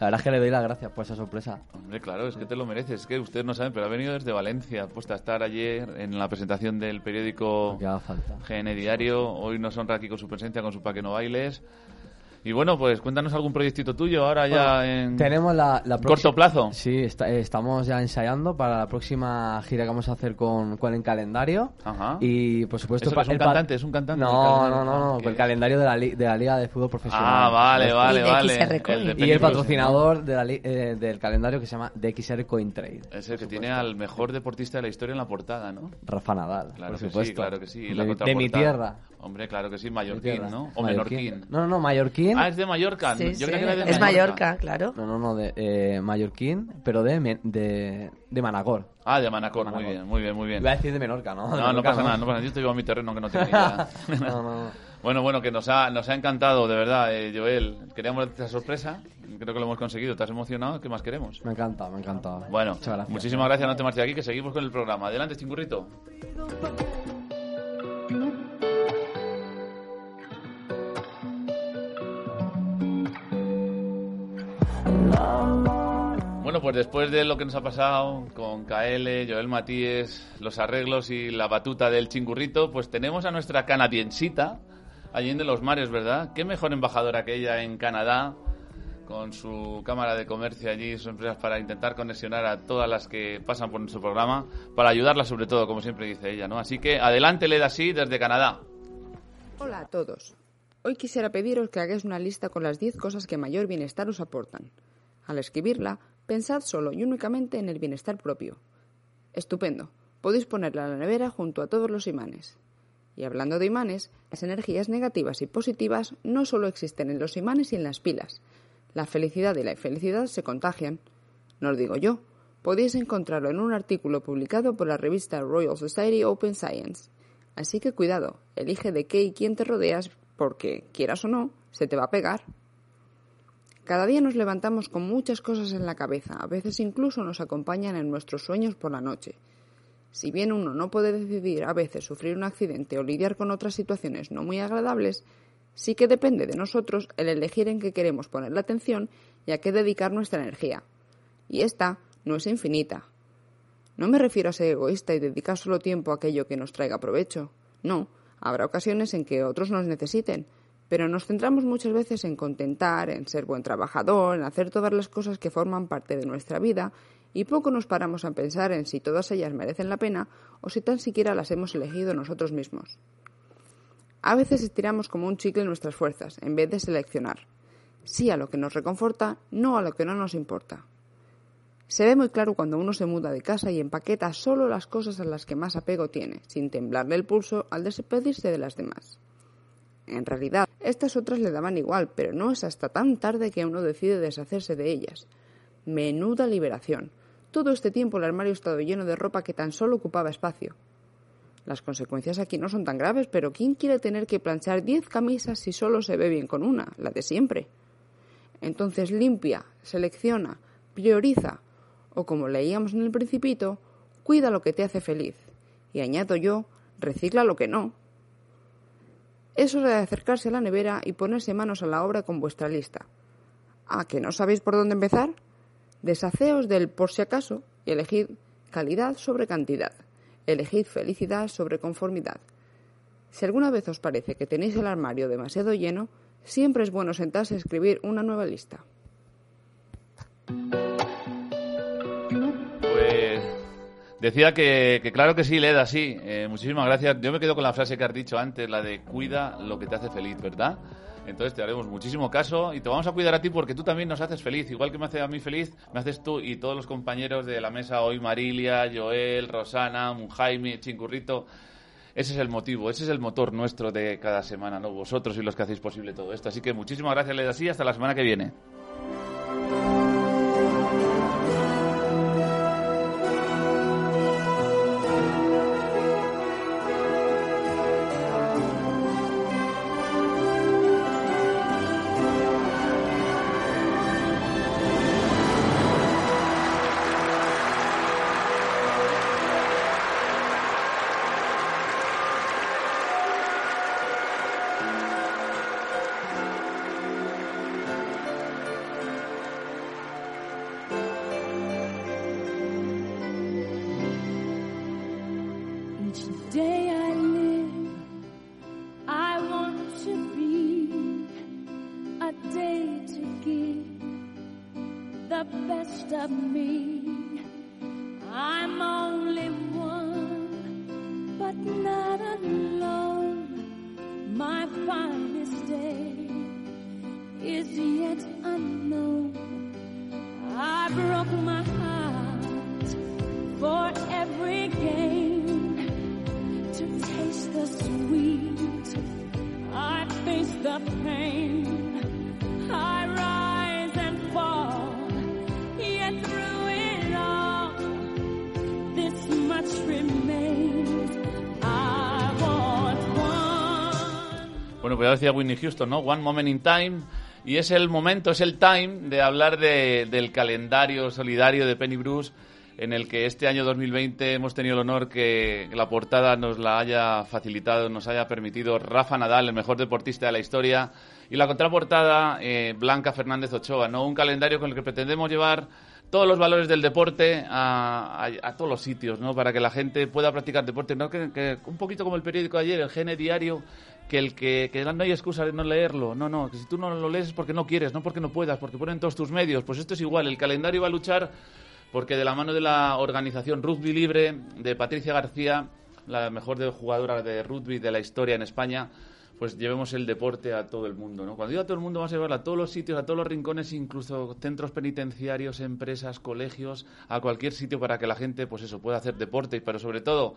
La verdad es que le doy las gracias por esa sorpresa. Hombre, claro, es que te lo mereces. Es que ustedes no saben, pero ha venido desde Valencia, puesta a estar ayer en la presentación del periódico. GN Diario. Hoy nos honra aquí con su presencia, con su Pa' que no bailes. Y bueno, pues cuéntanos algún proyectito tuyo ahora ya Bueno, en Tenemos la, la corto plazo. Sí, está- eh, estamos ya ensayando para la próxima gira que vamos a hacer con, con el calendario. Ajá. Y por supuesto. ¿Eso pa- que es un cantante? ¿Es un cantante? No, no, calendario. no, no, Ah, con ¿qué el calendario de la, de la Liga de Fútbol Profesional. Ah, vale, vale, Y de vale. El de Y el patrocinador de la eh, del calendario que se llama DXR Coin Trade. Es el que tiene al mejor deportista de la historia en la portada, ¿no? Rafa Nadal, Claro por que supuesto. sí, claro que sí. De, La mi- de mi tierra. Hombre, claro que sí, mallorquín. ¿no? O Mallorquín. menorquín. No, no, no, mallorquín. Ah, es de Mallorca. Sí, Yo sí. creo que era de Es Mallorca, claro. No, no, no, de eh, mallorquín, pero de, de, de Manacor. Ah, de Manacor, muy bien, muy bien, muy bien. Iba a decir de Menorca, ¿no? De No, no pasa nada, no pasa nada. Yo llevo a mi terreno que no tengo ni idea. No, no, no. Bueno, bueno, que nos ha, nos ha encantado, de verdad, eh, Joel. Queríamos darte esa sorpresa. Creo que lo hemos conseguido. ¿Te has emocionado? ¿Qué más queremos? Me encanta, me encanta. Bueno, gracias. muchísimas gracias. No te marches de aquí, que seguimos con el programa. Adelante, chingurrito. Bueno, pues después de lo que nos ha pasado con KL, Joel Matíes, los arreglos y la batuta del chingurrito, pues tenemos a nuestra canadiensita, allí en de los mares, ¿verdad? Qué mejor embajadora que ella en Canadá, con su cámara de comercio allí, sus empresas, para intentar conexionar a todas las que pasan por nuestro programa, para ayudarlas sobre todo, como siempre dice ella, ¿no? Así que adelante, Leda, así desde Canadá. Hola a todos. Hoy quisiera pediros que hagáis una lista con las 10 cosas que mayor bienestar os aportan. Al escribirla, pensad solo y únicamente en el bienestar propio. Estupendo. Podéis ponerla en la nevera junto a todos los imanes. Y hablando de imanes, las energías negativas y positivas no solo existen en los imanes y en las pilas. La felicidad y la infelicidad se contagian. No lo digo yo. Podéis encontrarlo en un artículo publicado por la revista Royal Society Open Science. Así que cuidado, elige de qué y quién te rodeas porque, quieras o no, se te va a pegar. Cada día nos levantamos con muchas cosas en la cabeza, a veces incluso nos acompañan en nuestros sueños por la noche. Si bien uno no puede decidir a veces sufrir un accidente o lidiar con otras situaciones no muy agradables, sí que depende de nosotros el elegir en qué queremos poner la atención y a qué dedicar nuestra energía. Y esta no es infinita. No me refiero a ser egoísta y dedicar solo tiempo a aquello que nos traiga provecho. No, habrá ocasiones en que otros nos necesiten, pero nos centramos muchas veces en contentar, en ser buen trabajador, en hacer todas las cosas que forman parte de nuestra vida, y poco nos paramos a pensar en si todas ellas merecen la pena o si tan siquiera las hemos elegido nosotros mismos. A veces estiramos como un chicle nuestras fuerzas, en vez de seleccionar. Sí a lo que nos reconforta, no a lo que no nos importa. Se ve muy claro cuando uno se muda de casa y empaqueta solo las cosas a las que más apego tiene, sin temblarle el pulso al despedirse de las demás. En realidad, estas otras le daban igual, pero no es hasta tan tarde que uno decide deshacerse de ellas. Menuda liberación. Todo este tiempo el armario ha estado lleno de ropa que tan solo ocupaba espacio. Las consecuencias aquí no son tan graves, pero ¿quién quiere tener que planchar diez camisas si solo se ve bien con una, la de siempre? Entonces limpia, selecciona, prioriza, o como leíamos en el principito, cuida lo que te hace feliz. Y añado yo, recicla lo que no. Es hora de acercarse a la nevera y ponerse manos a la obra con vuestra lista. ¿A que no sabéis por dónde empezar? Deshaceos del por si acaso y elegid calidad sobre cantidad. Elegid felicidad sobre conformidad. Si alguna vez os parece que tenéis el armario demasiado lleno, siempre es bueno sentarse a escribir una nueva lista. Pues decía que, claro que sí, Leda, sí. Eh, muchísimas gracias. Yo me quedo con la frase que has dicho antes, la de cuida lo que te hace feliz, ¿verdad? Entonces te haremos muchísimo caso y te vamos a cuidar a ti porque tú también nos haces feliz. Igual que me hace a mí feliz, me haces tú y todos los compañeros de la mesa hoy, Marilia, Joel, Rosana, Jaime, Chincurrito. Ese es el motivo, ese es el motor nuestro de cada semana, ¿no? Vosotros y los que hacéis posible todo esto. Así que muchísimas gracias, Leda, sí, hasta la semana que viene. Ya decía Whitney Houston, ¿no? One Moment in Time. Y es el momento, es el time de hablar de- del calendario solidario de Penny Bruce, en el que este año 2020 hemos tenido el honor que la portada nos la haya facilitado, nos haya permitido Rafa Nadal, el mejor deportista de la historia, y la contraportada eh, Blanca Fernández Ochoa, ¿no? Un calendario con el que pretendemos llevar todos los valores del deporte a, a- a todos los sitios, ¿no? Para que la gente pueda practicar deporte, ¿no? Que, que un poquito como el periódico de ayer, el GN Diario, que el que, que no hay excusa de no leerlo, no, no, que si tú no lo lees es porque no quieres, no porque no puedas, porque ponen todos tus medios, pues esto es igual, el calendario va a luchar porque de la mano de la organización Rugby Libre de Patricia García, la mejor jugadora de rugby de la historia en España, pues llevemos el deporte a todo el mundo, ¿no? Cuando digo a todo el mundo, vamos a llevarlo a todos los sitios, a todos los rincones, incluso centros penitenciarios, empresas, colegios, a cualquier sitio para que la gente, pues eso, pueda hacer deporte, pero sobre todo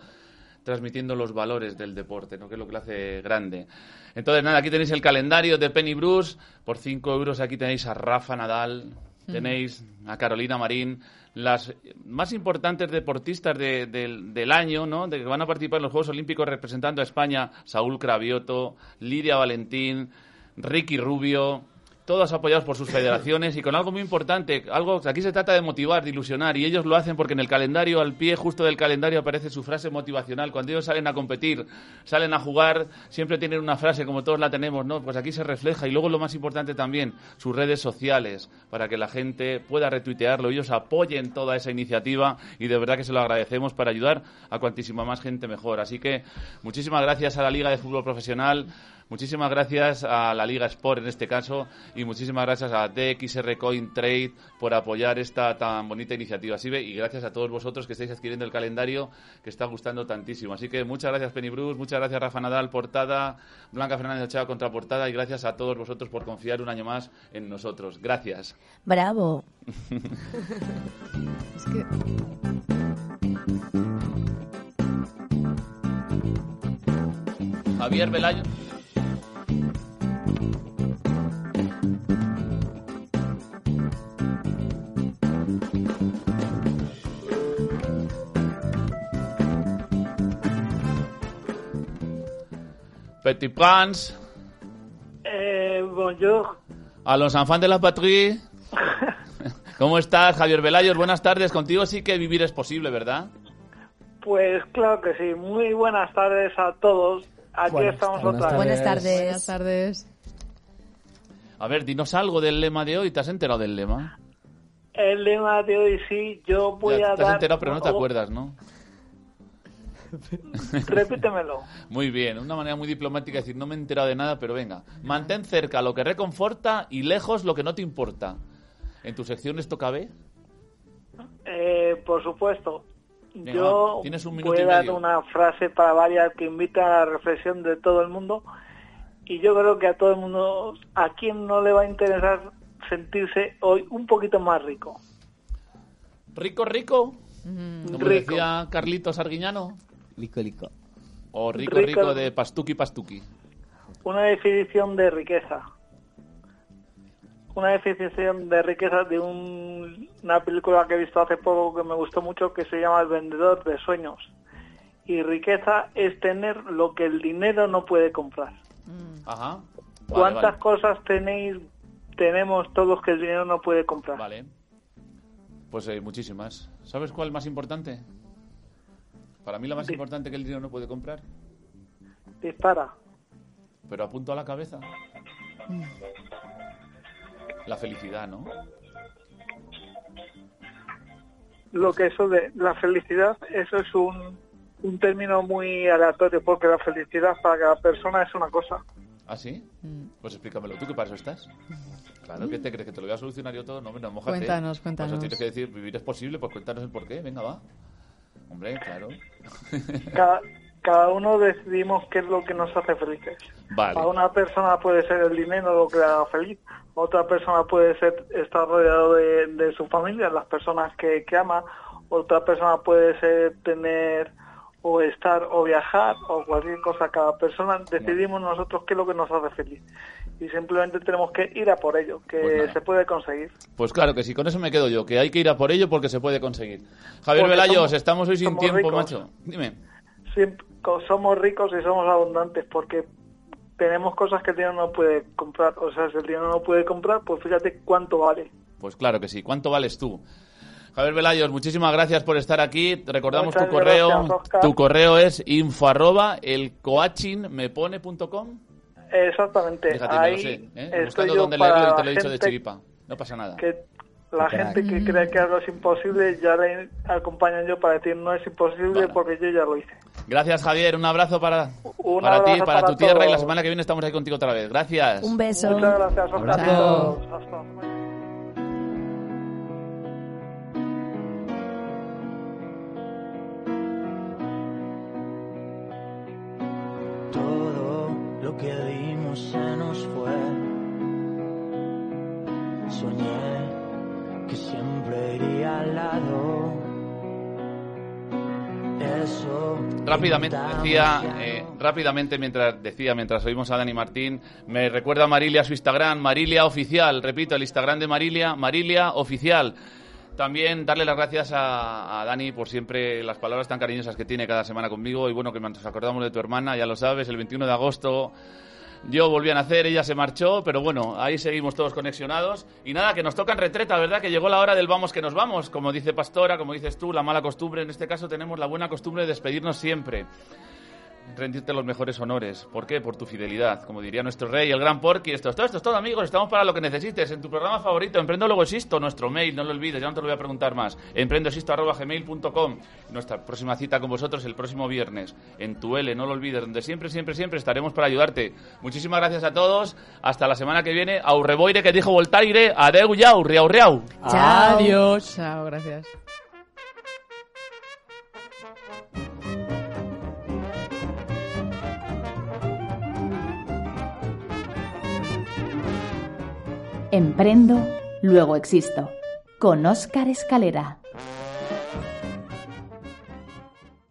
transmitiendo los valores del deporte, ¿no? que es lo que lo hace grande. Entonces, nada, aquí tenéis el calendario de Penny Bruce. Por 5 euros aquí tenéis a Rafa Nadal, tenéis a Carolina Marín, las más importantes deportistas de- del- del año, ¿no? De que van a participar en los Juegos Olímpicos representando a España, Saúl Cravioto, Lidia Valentín, Ricky Rubio, todos apoyados por sus federaciones y con algo muy importante, algo aquí se trata de motivar, de ilusionar y ellos lo hacen porque en el calendario, al pie justo del calendario aparece su frase motivacional. Cuando ellos salen a competir, salen a jugar, siempre tienen una frase como todos la tenemos, ¿no? Pues aquí se refleja y luego lo más importante también, sus redes sociales para que la gente pueda retuitearlo, ellos apoyen toda esa iniciativa y de verdad que se lo agradecemos para ayudar a cuantísima más gente mejor. Así que muchísimas gracias a la Liga de Fútbol Profesional Muchísimas gracias a la Liga Sport en este caso y muchísimas gracias a DXR Coin Trade por apoyar esta tan bonita iniciativa. Así ve, y gracias a todos vosotros que estáis adquiriendo el calendario que está gustando tantísimo. Así que muchas gracias Penny Bruce, muchas gracias Rafa Nadal, portada, Blanca Fernández Ochoa, contraportada y gracias a todos vosotros por confiar un año más en nosotros. Gracias. Bravo. Es que Javier Velayo. Petit Prince, Eh, bonjour. a los enfants de la patrie. ¿Cómo estás, Javier Velayos? Buenas tardes. Contigo sí que vivir es posible, ¿verdad? Pues claro que sí. Muy buenas tardes a todos. Aquí Buenas estamos otra vez. Buenas tardes. Buenas tardes. A ver, dinos algo del lema de hoy. ¿Te has enterado del lema? El lema de hoy sí, yo voy Ya a te has dar... enterado, pero no te oh, acuerdas, ¿no? Repítemelo. Muy bien, una manera muy diplomática de decir, no me he enterado de nada, pero venga. Mantén cerca lo que reconforta y lejos lo que no te importa. ¿En tu sección esto cabe? Eh, por supuesto. Venga, yo tienes un minuto voy a dar una frase para varias que invita a la reflexión de todo el mundo. Y yo creo que a todo el mundo, a quien no le va a interesar sentirse hoy un poquito más rico. ¿Rico, rico? Mm. Como Rico. decía Carlitos Arguiñano. Lico, lico. O rico, Rico. rico de pastuki, pastuki. Una definición de riqueza. Una definición de riqueza de un- una película que he visto hace poco que me gustó mucho que se llama El vendedor de sueños. Y riqueza es tener lo que el dinero no puede comprar. Ajá. Vale, ¿Cuántas vale. cosas tenéis, tenemos todos que el dinero no puede comprar? Vale. Pues eh, muchísimas. ¿Sabes cuál es más importante? Para mí la más importante que el dinero no puede comprar. Dispara. Pero apunto a la cabeza. La felicidad, ¿no? Lo que eso de la felicidad, eso es un, un término muy aleatorio porque la felicidad para cada persona es una cosa. ¿Ah, sí? Pues explícamelo. ¿Tú qué para eso estás? Claro, ¿qué te crees? ¿Que te lo voy a solucionar yo todo? No, no, mojate. Cuéntanos, Pues cuéntanos. eso tienes que decir, vivir es posible, pues cuéntanos el porqué. Venga, va. Hombre, claro. Cada, cada uno decidimos qué es lo que nos hace felices. Vale. A una persona puede ser el dinero lo que le haga feliz, otra persona puede ser estar rodeado de, de su familia, las personas que, que ama, otra persona puede ser tener o estar o viajar o cualquier cosa. Cada persona decidimos nosotros qué es lo que nos hace feliz y simplemente tenemos que ir a por ello, que Pues se puede conseguir. Pues claro que sí, con eso me quedo yo, que hay que ir a por ello porque se puede conseguir. Javier Porque Velayos, somos- estamos hoy sin tiempo, ricos. macho. Dime. Siempre, somos ricos y somos abundantes porque tenemos cosas que el dinero no puede comprar. O sea, si el dinero no puede comprar, pues fíjate cuánto vale. Pues claro que sí. ¿Cuánto vales tú? Javier Velayos, muchísimas gracias por estar aquí. Te Recordamos Muchas tu correo. gracias, tu correo es info arroba. Exactamente. Fíjate, Ahí lo sé. ¿eh? estoy Buscando yo dónde para leerlo y te la lo he dicho de gente chiripa. No pasa nada. Que la Qué crack. gente que cree que algo es imposible, ya le acompaño yo para decir no es imposible porque yo ya lo hice. Gracias, Javier. Un abrazo para, Un para ti, para, para tu tierra y la semana que viene estamos ahí contigo otra vez. Gracias. Un beso. Muchas gracias. Hasta Rápidamente decía, eh, rápidamente mientras decía, mientras oímos a Dani Martín, me recuerda a Marilia su Instagram, Marilia Oficial, repito, el Instagram de Marilia, Marilia Oficial. También darle las gracias a, a Dani por siempre las palabras tan cariñosas que tiene cada semana conmigo. Y bueno, que nos acordamos de tu hermana, ya lo sabes, el 21 de agosto yo volví a nacer, ella se marchó, pero bueno, ahí seguimos todos conexionados. Y nada, que nos toca en retreta, ¿verdad? Que llegó la hora del vamos que nos vamos. Como dice Pastora, como dices tú, la mala costumbre. En este caso tenemos la buena costumbre de despedirnos siempre. Rendirte los mejores honores. ¿Por qué? Por tu fidelidad. Como diría nuestro rey, el gran Porky. Esto es todo, esto es todo, amigos. Estamos para lo que necesites. En tu programa favorito, Emprendo Luego Existo, nuestro mail, no lo olvides, ya no te lo voy a preguntar más. emprendoexisto.gmail.com Nuestra próxima cita con vosotros el próximo viernes en tu L, no lo olvides, donde siempre, siempre, siempre estaremos para ayudarte. Muchísimas gracias a todos. Hasta la semana que viene. Aurreboire, que dijo Voltaire. Adeu, yau, riau, riau. Chao. Adiós. Chao, gracias. Emprendo, luego existo. Con Óscar Escalera.